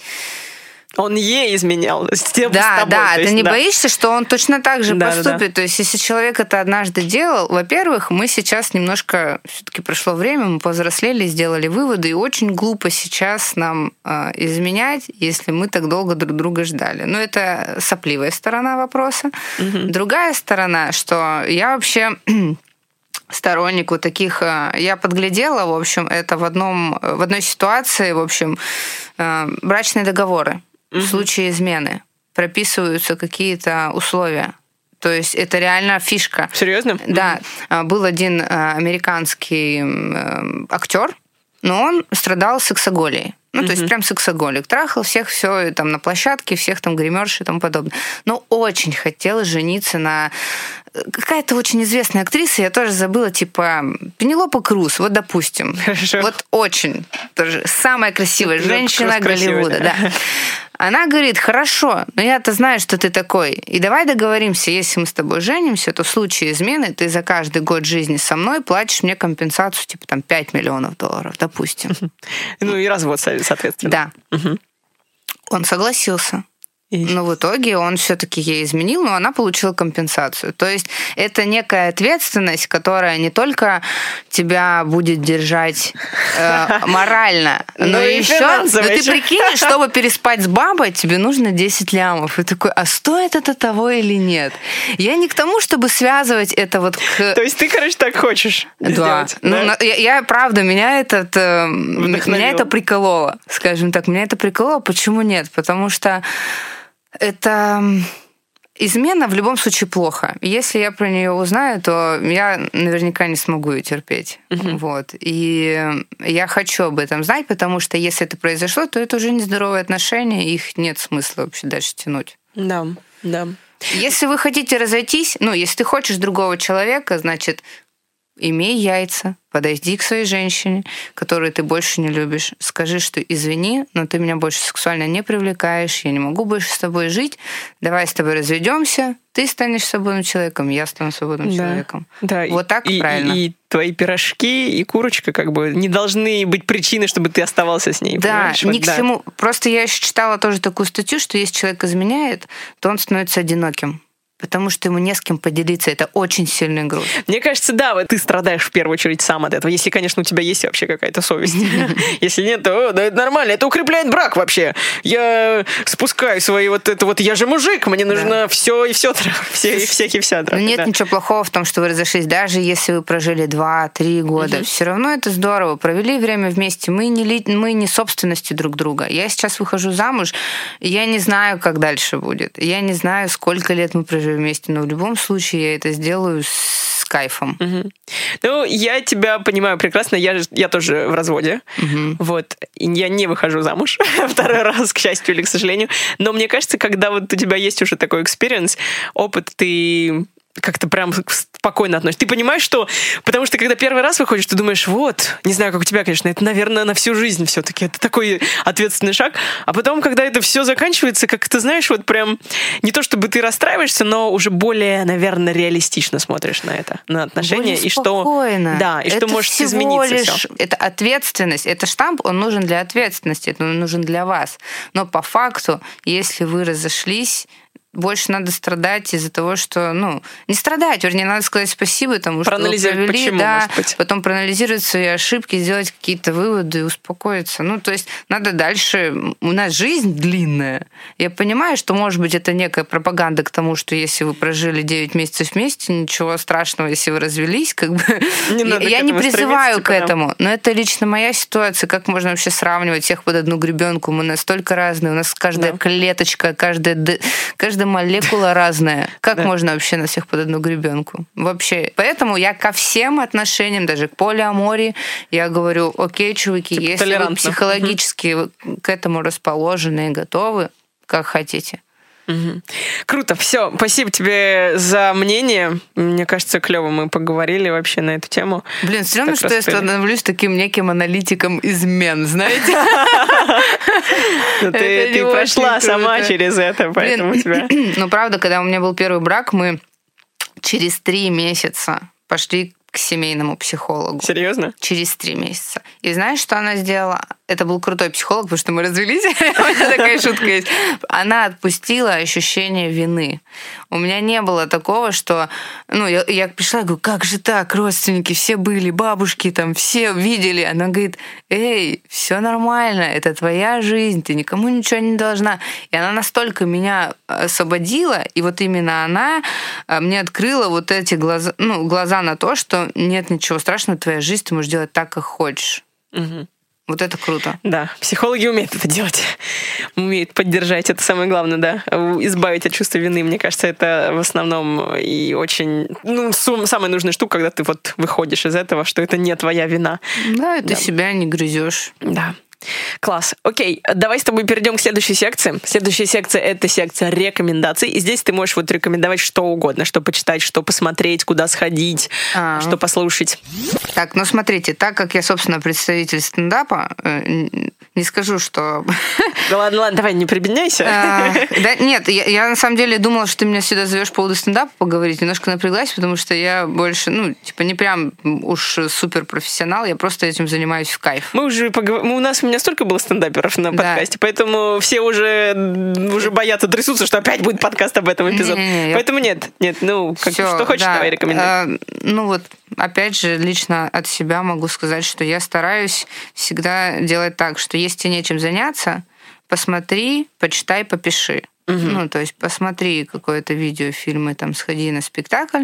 Он ей изменял с тем, с Да, тобой, да, то ты есть, не да. боишься, что он точно так же Да, да, да. поступит. То есть, если человек это однажды делал, во-первых, мы сейчас немножко, все-таки прошло время, мы повзрослели, сделали выводы, и очень глупо сейчас нам э, изменять, если мы так долго друг друга ждали. Но это сопливая сторона вопроса. Другая сторона, что я вообще сторонник вот таких. э, Я подглядела, в общем, это в одном в одной ситуации, в общем, э, брачные договоры в случае измены прописываются какие-то условия. То есть это реально фишка. Серьезно? Да, а, был один э, американский м, э, актер, но он страдал сексоголией. Ну, то есть прям сексоголик. Трахал всех, все там на площадке, всех там гримерши и тому подобное. Но очень хотел жениться на э, какая-то очень известная актриса, я тоже забыла, типа Пенелопа Круз, вот допустим. Хорошо. Вот очень. Тоже самая красивая Пенелопа женщина Круз красивая, Голливуда, да. да. Она говорит, хорошо, но я-то знаю, что ты такой. И давай договоримся, если мы с тобой женимся, то в случае измены ты за каждый год жизни со мной платишь мне компенсацию, типа там 5 миллионов долларов, допустим. Ну и развод, со- соответственно. Да. Он согласился. Но в итоге он все-таки ей изменил, но она получила компенсацию. То есть это некая ответственность, которая не только тебя будет держать э, морально, но, Ну и еще... Но ты прикинь, чтобы переспать с бабой, тебе нужно 10 лямов. И такой, а стоит это того или нет? Я не к тому, чтобы связывать это вот к... То есть ты, короче, так хочешь Да. сделать? Ну, да? я, я, правда, меня этот, э, Вдохновил. меня это прикололо, скажем так, меня это прикололо. Почему нет? Потому что это измена в любом случае плохо. Если я про нее узнаю, то я наверняка не смогу ее терпеть. Вот. И я хочу об этом знать, потому что если это произошло, то это уже нездоровые отношения, их нет смысла вообще дальше тянуть. Да, да. Если вы хотите разойтись, ну, если ты хочешь другого человека, значит, имей яйца, подойди к своей женщине, которую ты больше не любишь, скажи, что извини, но ты меня больше сексуально не привлекаешь, я не могу больше с тобой жить, давай с тобой разведемся, ты станешь свободным человеком, я стану свободным Да. человеком. Да, Вот так и, правильно. И, и твои пирожки и курочка как бы не должны быть причиной, чтобы ты оставался с ней. Да, понимаешь? ни Вот к да. чему. Просто я еще читала тоже такую статью, что если человек изменяет, то он становится одиноким. Потому что ему не с кем поделиться. Это очень сильный груз. Мне кажется, да, вот ты страдаешь в первую очередь сам от этого, если, конечно, у тебя есть вообще какая-то совесть. Если нет, то да, это нормально, это укрепляет брак вообще. Я спускаю свои вот это вот, я же мужик, мне нужно все и все, все и всякие вся Ну, нет ничего плохого в том, что вы разошлись, даже если вы прожили 2-3 года. Все равно это здорово. Провели время вместе. Мы не, мы не собственностью друг друга. Я сейчас выхожу замуж, я не знаю, как дальше будет. Я не знаю, сколько лет мы прожили вместе, но в любом случае я это сделаю с кайфом. Мгм. Ну, я тебя понимаю прекрасно. Я, же- я тоже в разводе. Вот. И я не выхожу замуж второй раз, к счастью или к сожалению. Но мне кажется, когда вот у тебя есть уже такой experience, опыт, ты как-то прям спокойно относишься. Ты понимаешь, что... Потому что когда первый раз выходишь, ты думаешь, вот, не знаю, как у тебя, конечно, это, наверное, на всю жизнь все-таки. Это такой ответственный шаг. А потом, когда это все заканчивается, как ты знаешь, вот прям не то чтобы ты расстраиваешься, но уже более, наверное, реалистично смотришь на это, на отношения. Более и что... спокойно. Да, и что Это может всего измениться лишь- всё. Это ответственность. Это штамп, он нужен для ответственности, он нужен для вас. Но по факту, если вы разошлись, больше надо страдать из-за того, что, ну, не страдать, вернее, надо сказать спасибо тому, что вы Проанализировать, провели, почему, да, может быть. потом проанализировать свои ошибки, сделать какие-то выводы и успокоиться. Ну, то есть надо дальше... У нас жизнь длинная. Я понимаю, что, может быть, это некая пропаганда к тому, что если вы прожили 9 месяцев вместе, ничего страшного, если вы развелись, как бы... Не надо Я не призываю к этому, но это лично моя ситуация. Как можно вообще сравнивать всех под одну гребенку? Мы настолько разные, у нас каждая Да. клеточка, каждая, д- каждая молекула разная. Как можно вообще на всех под одну гребенку? Вообще. Поэтому я ко всем отношениям, даже к полиамории, я говорю, окей, чуваки, Типа если вы психологически к этому расположены и готовы, как хотите. Мгм. Круто, все, спасибо тебе за мнение. Мне кажется, клево мы поговорили вообще на эту тему. Блин, все равно, что я раскрыли. становлюсь таким неким аналитиком измен, знаете? Ну, Ты, прошла сама через это, поэтому тебя... Ну, правда, когда у меня был первый брак, мы через три месяца пошли к семейному психологу. Серьезно? Через три месяца. И знаешь, что она сделала? Это был крутой психолог, потому что мы развелись. У меня такая шутка есть. Она отпустила ощущение вины. У меня не было такого, что... Ну, я, я пришла и говорю, как же так? Родственники все были, бабушки там все видели. Она говорит, эй, все нормально, это твоя жизнь, ты никому ничего не должна. И она настолько меня освободила, и вот именно она э, мне открыла вот эти глаза, ну, глаза на то, что нет ничего страшного, твоя жизнь, ты можешь делать так, как хочешь. Мгм. Вот это круто. Да, психологи умеют это делать. Умеют поддержать, это самое главное, да. Избавить от чувства вины, мне кажется, это в основном и очень... Ну, сум- самая нужная штука, когда ты вот выходишь из этого, что это не твоя вина. Да, и ты Да. себя не грызешь. Да. Класс. Окей, давай с тобой перейдем к следующей секции. Следующая секция — это секция рекомендаций. И здесь ты можешь вот рекомендовать что угодно. Что почитать, что посмотреть, куда сходить, А. что послушать. Так, ну смотрите, так как я, собственно, представитель стендапа, э, не скажу, что... Да ладно, ладно, давай, не прибедняйся. А, Да, нет, я, я на самом деле думала, что ты меня сюда зовешь по поводу стендапа поговорить. Немножко напряглась, потому что я больше, ну, типа, не прям уж супер профессионал, я просто этим занимаюсь в кайф. Мы уже поговор... мы, у нас у меня столько было стендаперов на Да. подкасте, поэтому все уже уже боятся, трясутся, что опять будет подкаст об этом эпизод. Не-не-не, я- Поэтому нет, нет, ну как, Всё, что хочешь, да. давай рекомендуй. Э, Ну вот, опять же, лично от себя могу сказать, что я стараюсь всегда делать так, что если тебе нечем заняться, посмотри, почитай, попиши. Ну, то есть посмотри какое-то видео, фильмы, там, сходи на спектакль,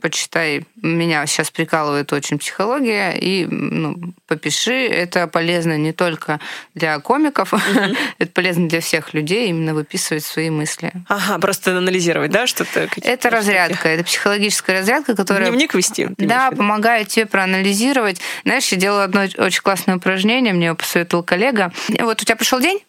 почитай. Меня сейчас прикалывает очень психология, и ну, попиши. Это полезно не только для комиков, это полезно для всех людей, именно выписывать свои мысли. Ага, просто анализировать, да, что-то. Это разрядка, это психологическая разрядка, которая Дневник вести. да, помогает тебе проанализировать. Знаешь, я делала одно очень классное упражнение, мне его посоветовал коллега. Вот у тебя пришел день,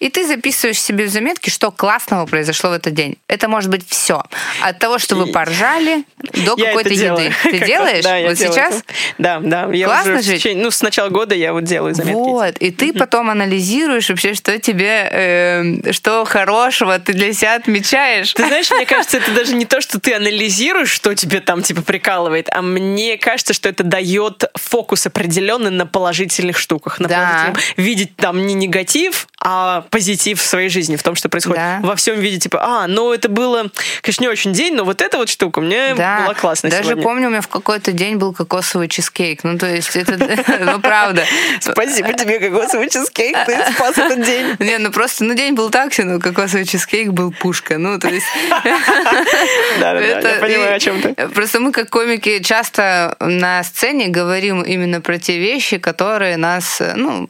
и ты записываешь себе в заметки, что классного произошло в этот день. Это может быть все. От того, что вы поржали, до какой-то еды. Ты делаешь? Да, вот сейчас? Да, да. Я Классно уже жить? течение- ну, с начала года я вот делаю заметки. Вот, и ты потом анализируешь вообще, что тебе, э, что хорошего ты для себя отмечаешь. Ты знаешь, мне кажется, это даже не то, что ты анализируешь, что тебе там типа прикалывает, а мне кажется, что это дает фокус определенный на положительных штуках. На Да. Видеть там не негатив, а а позитив в своей жизни, в том, что происходит. Да. Во всем виде, типа, а, ну это было, конечно, не очень день, но вот эта вот штука мне Да, была классная даже сегодня. помню, у меня в какой-то день был кокосовый чизкейк. Ну, то есть это, ну, правда. Спасибо тебе, кокосовый чизкейк, ты спас этот день. Не, ну просто, ну, день был так себе, но кокосовый чизкейк был пушка. Ну, то есть... Да-да-да, я Это- понимаю, о чем ты. Просто мы, как комики, часто на сцене говорим именно про те вещи, которые нас, ну,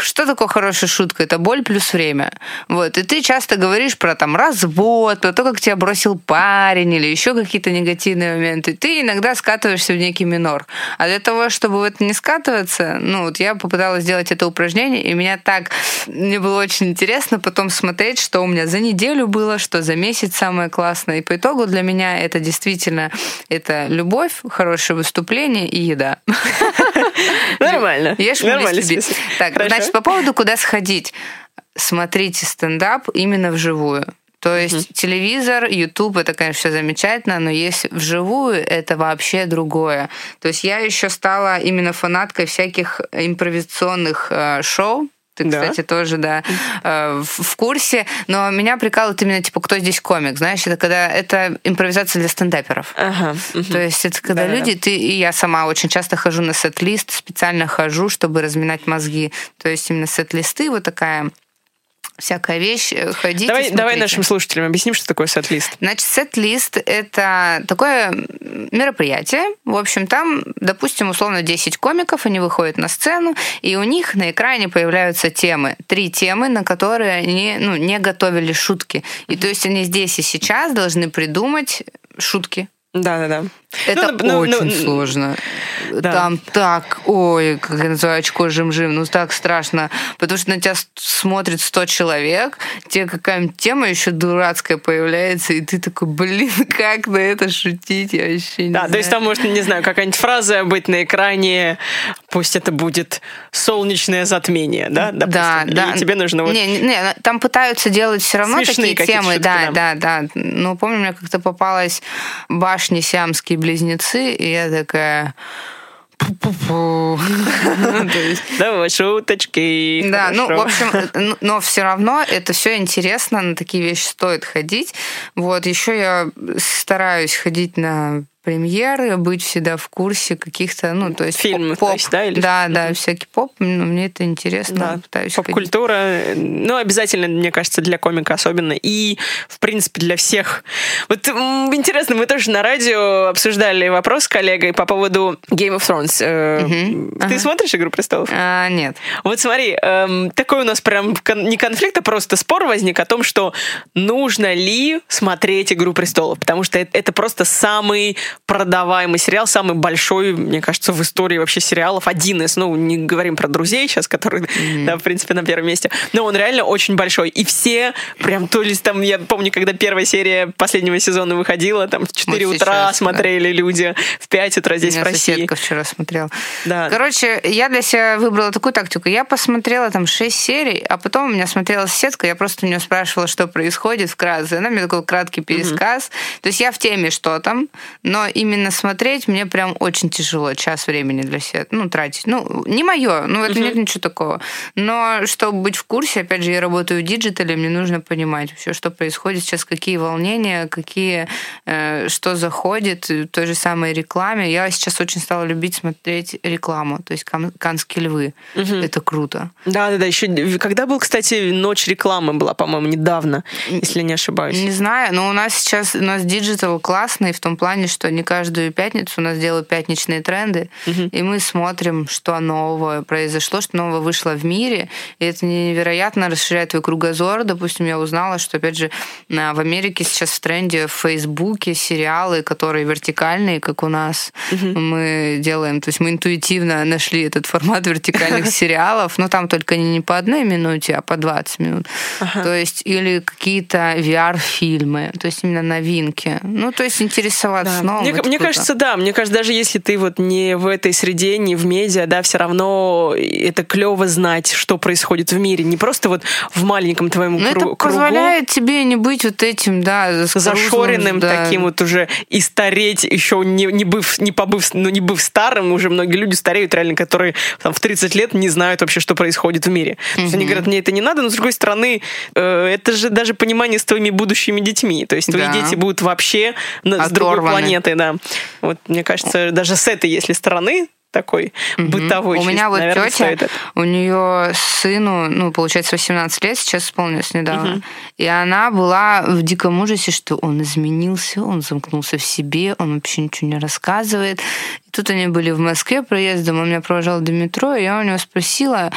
что такое хорошая шутка? Это боль плюс время. Вот. И ты часто говоришь про там развод, про то, как тебя бросил парень или еще какие-то негативные моменты. Ты иногда скатываешься в некий минор. А для того, чтобы в это не скатываться, ну, вот я попыталась сделать это упражнение, и меня так... Мне было очень интересно потом смотреть, что у меня за неделю было, что за месяц самое классное. И по итогу для меня это действительно это любовь, хорошее выступление и еда. Нормально. Ешь, список. Так. Значит, по поводу куда сходить. Смотрите стендап именно вживую. То есть телевизор, YouTube это, конечно, все замечательно, но если вживую, это вообще другое. То есть я еще стала именно фанаткой всяких импровизационных э, шоу. Ты, Да. кстати, тоже, да, э, в в курсе. Но меня прикалывает именно, типа, кто здесь комик. Знаешь, это когда это импровизация для стендаперов. Ага. То есть это когда Да-да-да. люди, ты и я сама очень часто хожу на сет-лист, специально хожу, чтобы разминать мозги. То есть именно сет-листы, вот такая всякая вещь, э, ходите, Давай, давай нашим слушателям объясним, что такое сет-лист. Значит, сет-лист — это такое мероприятие. В общем, там, допустим, условно 10 комиков, они выходят на сцену, и у них на экране появляются темы. Три темы, на которые они ну, не готовили шутки. И то есть они здесь и сейчас должны придумать шутки. Да-да-да. Это Ну, ну, очень ну, сложно. да. Там так, ой, как я называю, очко жим-жим, ну так страшно. Потому что на тебя смотрит 100 человек, тебе какая-нибудь тема еще дурацкая появляется, и ты такой, блин, как на это шутить? Я вообще не Да, знаю. то есть там может, не знаю, какая-нибудь фраза быть на экране, пусть это будет солнечное затмение, да, допустим, Да, и да. тебе нужно вот... Не, не, там пытаются делать все равно Смешные такие темы. шутки, да, да. да, да. Ну, помню, мне как-то попалась башни сиамские близнецы, и я такая... «Пу-пу-пу». Давай, шуточки. Да, ну, в общем, э, но все равно это все интересно, на такие вещи стоит ходить. Вот, еще я стараюсь ходить на премьеры, быть всегда в курсе каких-то, ну, то есть Фильмы, поп, то есть, да, или да, да, всякий поп, ну, мне это интересно, Да, пытаюсь поп-культура, ну, обязательно, мне кажется, для комика особенно, и, в принципе, для всех. Вот интересно, мы тоже на радио обсуждали вопрос с коллегой по поводу Game of Thrones. Мгм. Ты Ага. смотришь «Игру престолов»? А, нет. Вот смотри, эм, такой у нас прям не конфликт, а просто спор возник о том, что нужно ли смотреть «Игру престолов», потому что это, это просто самый продаваемый сериал, самый большой, мне кажется, в истории вообще сериалов, один из, ну, не говорим про «Друзей» сейчас, которые, да, в принципе, на первом месте, но он реально очень большой, и все прям, то есть там, я помню, когда первая серия последнего сезона выходила, там в 4 Вот утра сейчас, да. смотрели люди, в 5 утра здесь, в России. соседка вчера смотрела. Да. Короче, я для себя выбрала такую тактику. Я посмотрела там 6 серий, а потом у меня смотрела соседка, я просто у нее спрашивала, что происходит вкратце. Она мне такой краткий пересказ. То есть я в теме, что там, но именно смотреть мне прям очень тяжело. Час времени для себя, ну, тратить. Ну, не мое, ну, в этом нет ничего такого. Но чтобы быть в курсе, опять же, я работаю в диджитале, мне нужно понимать все, что происходит сейчас, какие волнения, какие, э, что заходит, в той же самой рекламе. Я сейчас очень стала любить смотреть рекламу, то есть кан- канские львы. Это круто. Да, да, да. Еще когда был, кстати, ночь рекламы была, по-моему, недавно, если не ошибаюсь. Не знаю, но у нас сейчас у нас digital классный в том плане, что не каждую пятницу у нас делают пятничные тренды, и мы смотрим, что нового произошло, что нового вышло в мире, и это невероятно расширяет твой кругозор. Допустим, я узнала, что, опять же, в Америке сейчас в тренде в Фейсбуке сериалы, которые вертикальные, как у нас. Мы делаем, то есть мы интуитивно нашли этот формат вертикальных сериалов, но там только не по одной минуте, а по 20 минут. То есть или какие-то VR-фильмы, то есть именно новинки. Ну, то есть интересоваться Да. Мне, мне кажется, да. Мне кажется, даже если ты вот не в этой среде, не в медиа, да, все равно это клево знать, что происходит в мире. Не просто вот в маленьком твоем Но кру- это кругу. позволяет тебе не быть вот этим, да, зашоренным да. таким вот уже и стареть еще не, не быв, не побыв, ну не быв старым, уже многие люди стареют реально, которые там в 30 лет не знают вообще, что происходит в мире. То есть они говорят, мне это не надо, но с другой стороны, э, это же даже понимание с твоими будущими детьми. То есть твои Да. дети будут вообще на- с другой Оторваны. Планеты, да. Вот мне кажется, даже с этой, если стороны такой бытовой, У меня чисто, вот наверное, тетя, у нее сыну, ну, получается, 18 лет, сейчас исполнилось недавно. И она была в диком ужасе, что он изменился, он замкнулся в себе, он вообще ничего не рассказывает. И тут они были в Москве проездом, он меня провожал до метро, и я у него спросила,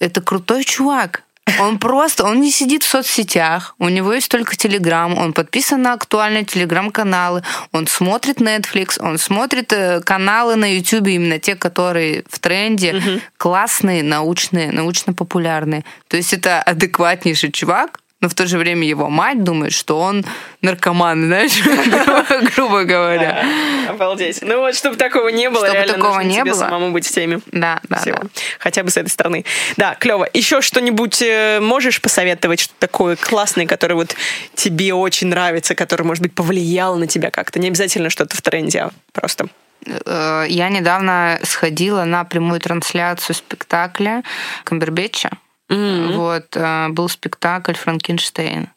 это крутой чувак. Он просто, он не сидит в соцсетях, у него есть только Телеграм, он подписан на актуальные Телеграм-каналы, он смотрит Netflix, он смотрит э, каналы на YouTube, именно те, которые в тренде, классные, научные, научно-популярные. То есть это адекватнейший чувак, но в то же время его мать думает, что он наркоман, знаешь, грубо- говоря. Обалдеть. Ну вот, чтобы такого не было, Чтобы такого не было. самому быть в теме. Да, да, да. Хотя бы с этой стороны. Да, клево. Еще что-нибудь э, можешь посоветовать, что такое классное, которое вот тебе очень нравится, которое, может быть, повлияло на тебя как-то? Не обязательно что-то в тренде, а просто. Э, Я недавно сходила на прямую трансляцию спектакля Камбербэтча. Вот, э, был спектакль «Франкенштейн».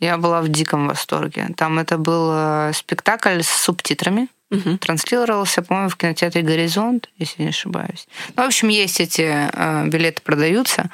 Я была в диком восторге. Там это был э, спектакль с субтитрами. Транслировался, по-моему, в кинотеатре «Горизонт», если не ошибаюсь. Ну, в общем, есть эти э, билеты, продаются.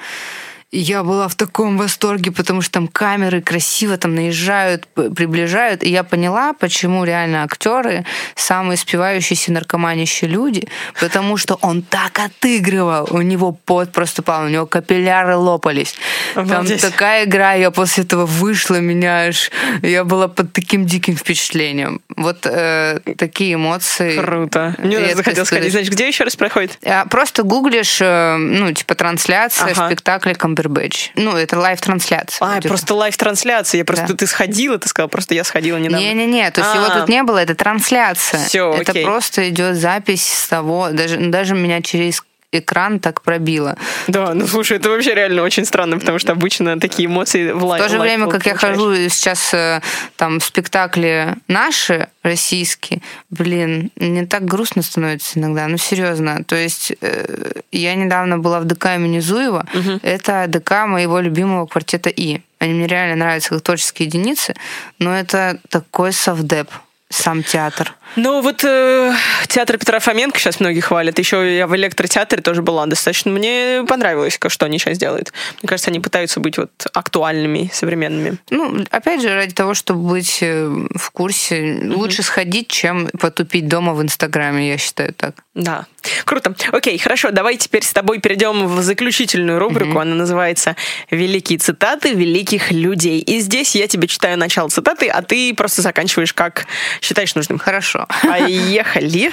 Я была в таком восторге, потому что там камеры красиво там наезжают, приближают. И я поняла, почему реально актеры самые спивающиеся наркоманящие люди, потому что он так отыгрывал. У него пот проступал, у него капилляры лопались. Обалдеть. Там такая игра, я после этого вышла, меня аж... Я была под таким диким впечатлением. Вот э, такие эмоции. Круто. Мне даже захотелось испытываешь. Значит, где еще раз проходит? А, Просто гуглишь, э, ну, типа, трансляция Ага. спектакля Камбербэтч. Ну, это live-трансляция. А, будет. просто live-трансляция. Я просто... Да. Ты сходила, ты сказала, просто я сходила недавно. Не-не-не, то есть его А. тут не было, это трансляция. Всё, это окей. просто идет запись с того, даже, даже меня через экран так пробило. Да, ну слушай, это вообще реально очень странно, потому что обычно такие эмоции в В то же время, как я получаешь. хожу сейчас э, там в спектакли наши, российские, блин, мне так грустно становится иногда, ну серьезно. То есть э, я недавно была в ДК имени Зуева, это ДК моего любимого квартета И. Они мне реально нравятся как творческие единицы, но это такой совдеп, сам театр. Ну вот э, театр Петра Фоменко сейчас многие хвалят. Еще я в электротеатре тоже была достаточно. Мне понравилось, что они сейчас делают. Мне кажется, они пытаются быть вот актуальными, современными. Ну, опять же, ради того, чтобы быть э, в курсе, лучше сходить, чем потупить дома в Инстаграме, я считаю так. Да. Круто. Окей, хорошо. Давай теперь с тобой перейдем в заключительную рубрику. Она называется «Великие цитаты великих людей». И здесь я тебе читаю начало цитаты, а ты просто заканчиваешь, как считаешь нужным. Хорошо. Поехали.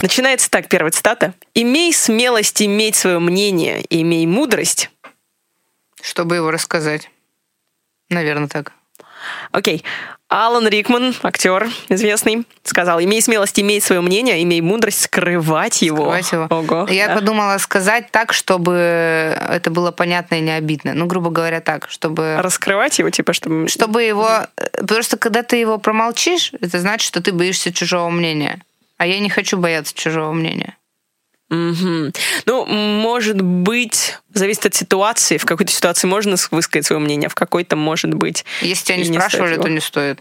Начинается так, первая цитата. «Имей смелость иметь свое мнение, имей мудрость». Чтобы его рассказать. Наверное, так. Окей. Алан Рикман, актер известный, сказал, имей смелость иметь свое мнение, имей мудрость скрывать его. Скрывать его. Ого. Я да. подумала сказать так, чтобы это было понятно и не обидно. Ну, грубо говоря, так, чтобы... Раскрывать его, типа, чтобы... Чтобы его... Потому что когда ты его промолчишь, это значит, что ты боишься чужого мнения. А я не хочу бояться чужого мнения. Мгм. Ну, может быть, зависит от ситуации. В какой-то ситуации можно высказать свое мнение, а в какой-то, может быть... Если тебя не, не спрашивали, то не стоит.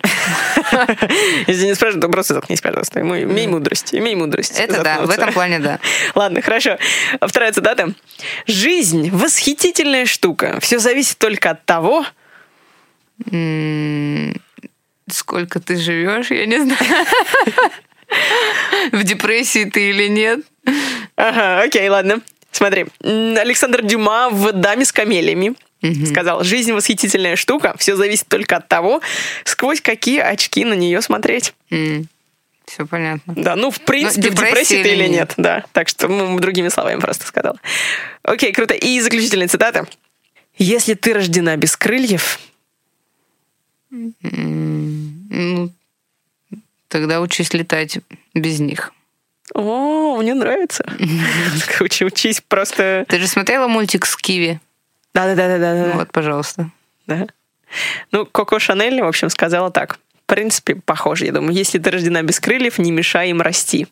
Если не спрашивают, то просто заткнись, пожалуйста. Имей мудрость, имей мудрость. Это да, в этом плане да. Ладно, хорошо. Вторая цитата. «Жизнь — восхитительная штука. Все зависит только от того...» Сколько ты живешь, я не знаю. В депрессии ты или нет? Ага, окей, ладно. Смотри. Александр Дюма в «Даме с камелиями» сказал, «Жизнь — восхитительная штука. Все зависит только от того, сквозь какие очки на нее смотреть». Все понятно. Да, ну, в принципе, в депрессия депрессии ты или или нет? нет. Да, так что ну, другими словами просто сказала. Окей, круто. И заключительная цитата. «Если ты рождена без крыльев, Ну, Тогда учись летать без них. О, мне нравится. Учи- Учись просто... Ты же смотрела мультик с Киви? Да-да-да-да. Вот, пожалуйста. Да. Ну, Коко Шанель, в общем, сказала так. В принципе, похоже, я думаю. Если ты рождена без крыльев, не мешай им расти.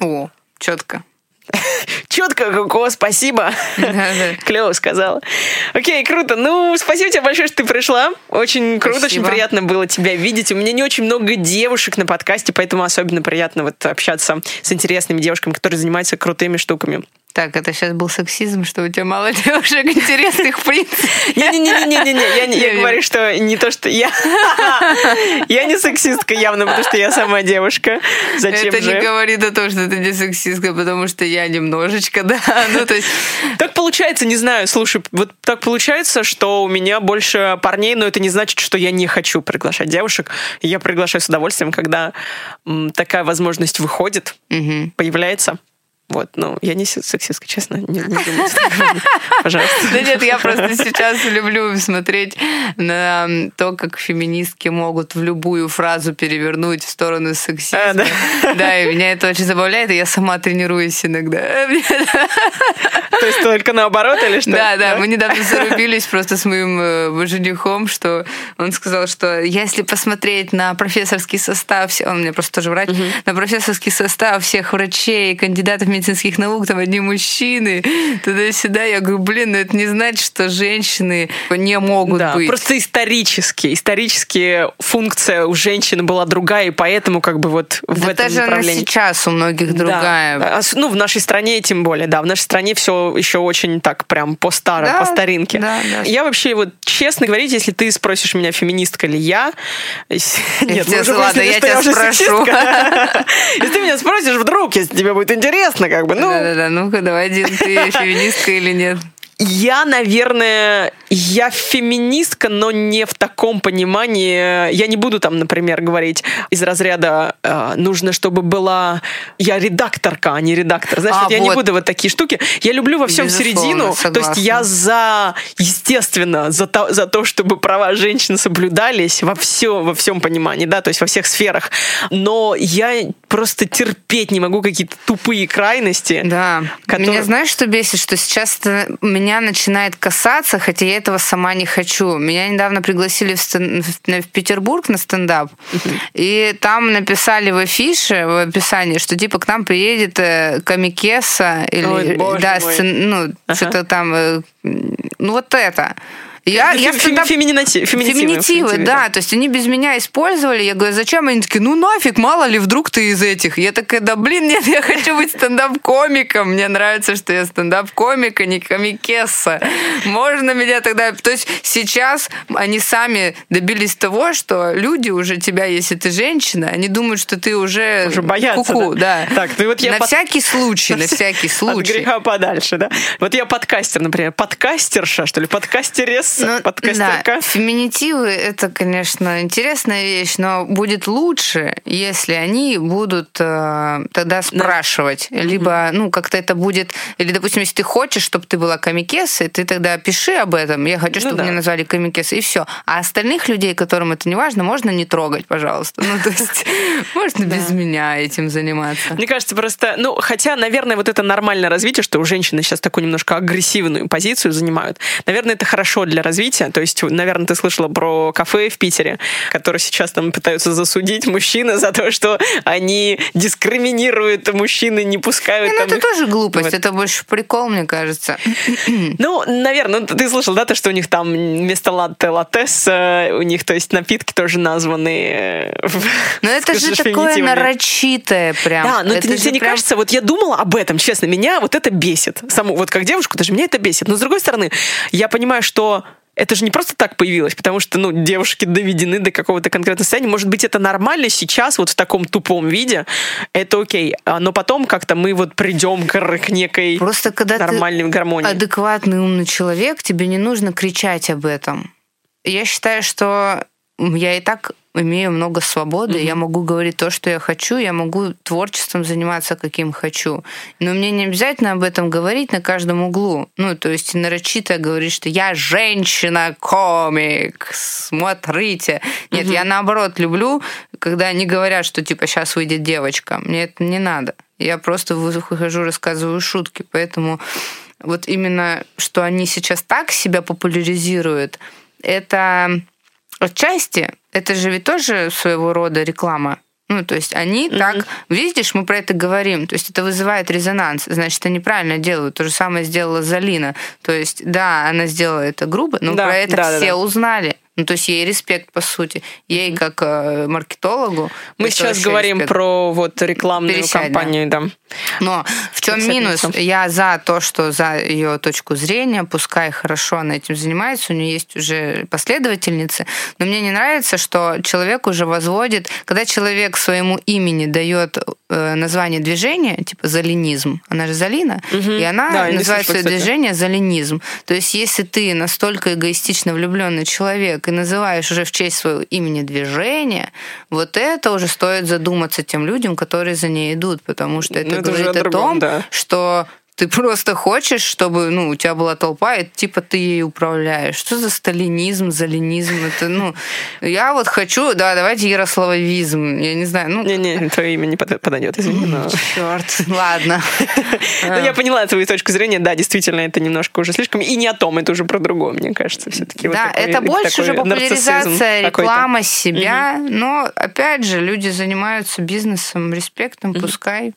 О, четко. Четко, Коко, спасибо. Да-да. Клево сказала. Окей, круто. Ну, спасибо тебе большое, что ты пришла. Очень круто, Спасибо. очень приятно было тебя видеть. У меня не очень много девушек на подкасте, поэтому особенно приятно вот общаться с интересными девушками, которые занимаются крутыми штуками. Так, это сейчас был сексизм, что у тебя мало девушек интересных, в принципе. Не-не-не-не-не, я, не- я Не, говорю, что не то, что я... Я не сексистка явно, потому что я сама девушка. Зачем Это не говорит о том, что ты не сексистка, потому что я немножечко, да. Ну, то есть, Так получается, не знаю, слушай, вот так получается, что у меня больше парней, но это не значит, что я не хочу приглашать девушек. Я приглашаю с удовольствием, когда такая возможность выходит, появляется. Вот, ну, я не сексистка, честно, не, не мне. Пожалуйста. Да нет, я просто сейчас люблю смотреть на то, как феминистки могут в любую фразу перевернуть в сторону сексизма. А, да? Да, и меня это очень забавляет, и я сама тренируюсь иногда. То есть только наоборот или что? Да, да, мы недавно зарубились просто с моим э, женихом, что он сказал, что если посмотреть на профессорский состав, он мне просто тоже врач, на профессорский состав всех врачей, кандидатов медицинских наук, там одни мужчины, туда-сюда, я говорю, блин, ну это не значит, что женщины не могут Да, быть. просто исторически, исторически функция у женщины была другая, и поэтому как бы вот в Да этом даже она направлении. сейчас у многих Да. другая. А с- Ну, в нашей стране тем более, да. В нашей стране все еще очень так прям по старо, Да, по старинке. да, да. Я вообще, вот честно говорить, если ты спросишь меня, феминистка ли я... Нет, уже ладно, я тебя спрошу. Если ты меня спросишь вдруг, если тебе будет интересно, как бы, ну... Да-да-да, ну-ка, давай, Дин, ты феминистка или нет? Я, наверное, я феминистка, но не в таком понимании. Я не буду там, например, говорить из разряда э, нужно, чтобы была я редакторка, а не редактор. Знаешь, А, вот я не вот. буду вот такие штуки. Я люблю во всем Безусловно, середину. То есть согласна. я за, естественно, за то, за то, чтобы права женщин соблюдались во все, во всем понимании, да, то есть во всех сферах. Но я просто терпеть не могу какие-то тупые крайности. Да. Которые- Меня знаешь, что бесит? Что сейчас это меня начинает касаться, хотя я этого сама не хочу. Меня недавно пригласили в, стен- в- Петербург на стендап, и там написали в афише, в описании, что типа к нам приедет э, Камикеса или Ой, да, сцен- ну Ага. что-то там, э, ну вот это. Я, я стендап- феминити- феминитивы, Феминитивы, да. То есть они без меня использовали. Я говорю, зачем? Они такие, ну нафиг, мало ли, вдруг ты из этих. Я такая, да блин, нет, я хочу быть стендап-комиком. Мне нравится, что я стендап-комик, а не комикесса. Можно меня тогда... То есть сейчас они сами добились того, что люди уже тебя, если ты женщина, они думают, что ты уже... Уже боятся, Ку-ку, да. да. Так, ну вот я на под- всякий случай, на всякий От случай. греха подальше, да? Вот я подкастер, например. Подкастерша, что ли? Ну, подкастерка? да, феминитивы это, конечно, интересная вещь, но будет лучше, если они будут э, тогда спрашивать, либо, ну, как-то это будет, или, допустим, если ты хочешь, чтобы ты была комикессой, ты тогда пиши об этом. Я хочу, Ну чтобы да. меня назвали комикессой, и все. А остальных людей, которым это не важно, можно не трогать, пожалуйста. Ну, то есть, можно без меня этим заниматься. Мне кажется, просто, ну, хотя, наверное, вот это нормальное развитие, что у женщины сейчас такую немножко агрессивную позицию занимают. Наверное, это хорошо для развития. То есть, наверное, ты слышала про кафе в Питере, которые сейчас там пытаются засудить мужчин за то, что они дискриминируют мужчины, не пускают Ну, там это их- тоже глупость, Вот. это больше прикол, мне кажется. Ну, наверное, ну, ты слышал, да, то, что у них там вместо латте латес, у них, то есть, напитки тоже названы... э, Но это же такое нарочитое прям. Да, но это, тебе не прям- кажется, вот я думала об этом, честно, меня вот это бесит. Саму, вот как девушку, даже меня это бесит. Но с другой стороны, я понимаю, что это же не просто так появилось, потому что, ну, девушки доведены до какого-то конкретного состояния. Может быть, это нормально сейчас, вот в таком тупом виде, это окей. А, Но потом как-то мы вот придем к, к некой Просто когда нормальной ты гармонии. адекватный умный человек, тебе не нужно кричать об этом. Я считаю, что я и так имею много свободы, mm-hmm. я могу говорить то, что я хочу, я могу творчеством заниматься, каким хочу. Но мне не обязательно об этом говорить на каждом углу. Ну, то есть нарочито говорить, что я женщина-комик, смотрите. Нет, mm-hmm. я наоборот люблю, когда они говорят, что типа сейчас выйдет девочка. Мне это не надо. Я просто выхожу, рассказываю шутки. Поэтому вот именно, что они сейчас так себя популяризируют, это отчасти, это же ведь тоже своего рода реклама. Ну, то есть они mm-hmm. так, видишь, мы про это говорим, то есть это вызывает резонанс, значит, они правильно делают. То же самое сделала Залина. То есть, да, она сделала это грубо, но да, про это да, все да, узнали. Ну, то есть ей респект, по сути. Ей, как э, маркетологу. Мы сейчас говорим респект. про вот рекламную Пересядь, кампанию, да. да. Но в чем минус? Я за то, что за ее точку зрения, пускай хорошо она этим занимается, у нее есть уже последовательницы, но мне не нравится, что человек уже возводит, когда человек своему имени дает э, название движения, типа залинизм, она же Залина, угу. и она да, называет свое движение залинизм. То есть если ты настолько эгоистично влюбленный человек, и называешь уже в честь своего имени движения, вот это уже стоит задуматься тем людям, которые за ней идут, потому что это, ну, это говорит о, другом, том, да. что ты просто хочешь, чтобы ну, у тебя была толпа, и типа ты ей управляешь. Что за сталинизм, залинизм? Это, ну, я вот хочу, да, давайте ярославовизм. Я не знаю. Ну... Не-не, твое имя не подойдет, извини. Но... Черт, ладно. Ну, я поняла твою точку зрения. Да, действительно, это немножко уже слишком. И не о том, это уже про другое, мне кажется, все-таки. Да, это больше уже популяризация, реклама себя. Но, опять же, люди занимаются бизнесом, респектом, пускай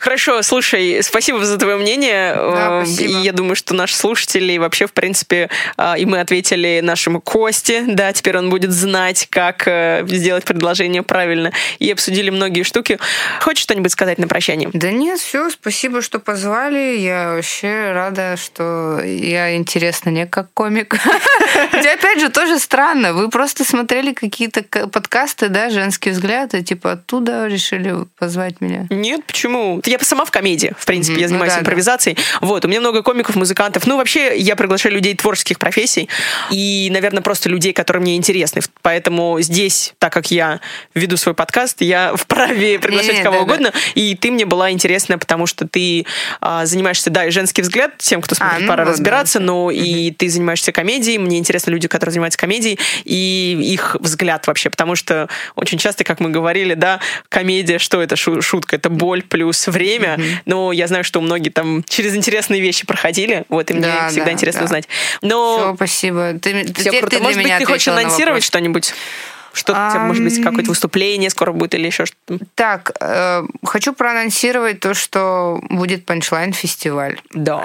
Хорошо, слушай, спасибо за твое мнение. Да, э, спасибо. И я думаю, что наши слушатели вообще, в принципе, э, и мы ответили нашему Косте, да, теперь он будет знать, как э, сделать предложение правильно, и обсудили многие штуки. Хочешь что-нибудь сказать на прощание? Да нет, все, спасибо, что позвали. Я вообще рада, что я интересна не как комик. Хотя, опять же, тоже странно. Вы просто смотрели какие-то подкасты, да, «Женский взгляд», и типа оттуда решили позвать меня? Нет, почему? Почему? Я сама в комедии, в принципе, mm-hmm. я занимаюсь ну, да, импровизацией. Да. Вот, у меня много комиков, музыкантов. Ну, вообще, я приглашаю людей творческих профессий и, наверное, просто людей, которые мне интересны. Поэтому здесь, так как я веду свой подкаст, я вправе приглашать кого да, угодно. Да. И ты мне была интересна, потому что ты а, занимаешься, да, и женский взгляд, тем, кто смотрит, а, ну, пора разбираться, да. но mm-hmm. и ты занимаешься комедией. Мне интересны люди, которые занимаются комедией, и их взгляд вообще, потому что очень часто, как мы говорили, да, комедия, что это шутка, это боль, плюс время. Mm-hmm. Но я знаю, что многие там через интересные вещи проходили. Вот, и мне да, всегда да, интересно да. узнать. Но... Все, спасибо. Ты, Все теперь круто. ты Может быть, ты хочешь анонсировать что-нибудь? Что-то, а, может быть, какое-то выступление скоро будет или еще что-то? Так, э, хочу проанонсировать то, что будет панчлайн-фестиваль. Да,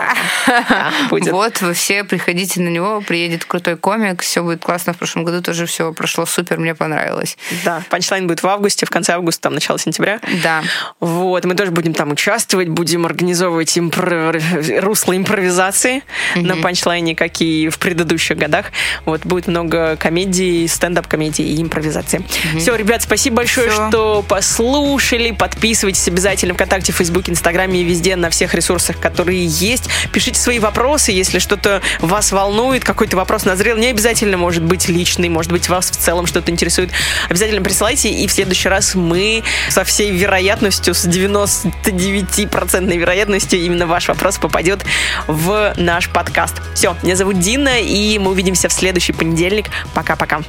будет. Вот, вы все приходите на него, приедет крутой комик, все будет классно. В прошлом году тоже все прошло супер, мне понравилось. Да, панчлайн будет в августе, в конце августа, там, начало сентября. Да. Вот, мы тоже будем там участвовать, будем организовывать импро... русло импровизации mm-hmm. на панчлайне, как и в предыдущих годах. Вот, будет много комедий, стендап-комедий и импровизации импровизации. Угу. Все, ребят, спасибо большое, Все. что послушали. Подписывайтесь обязательно ВКонтакте, Фейсбуке, Инстаграме и везде на всех ресурсах, которые есть. Пишите свои вопросы, если что-то вас волнует, какой-то вопрос назрел. Не обязательно может быть личный, может быть, вас в целом что-то интересует. Обязательно присылайте, и в следующий раз мы со всей вероятностью, с 99% вероятностью, именно ваш вопрос попадет в наш подкаст. Все, меня зовут Дина, и мы увидимся в следующий понедельник. Пока-пока.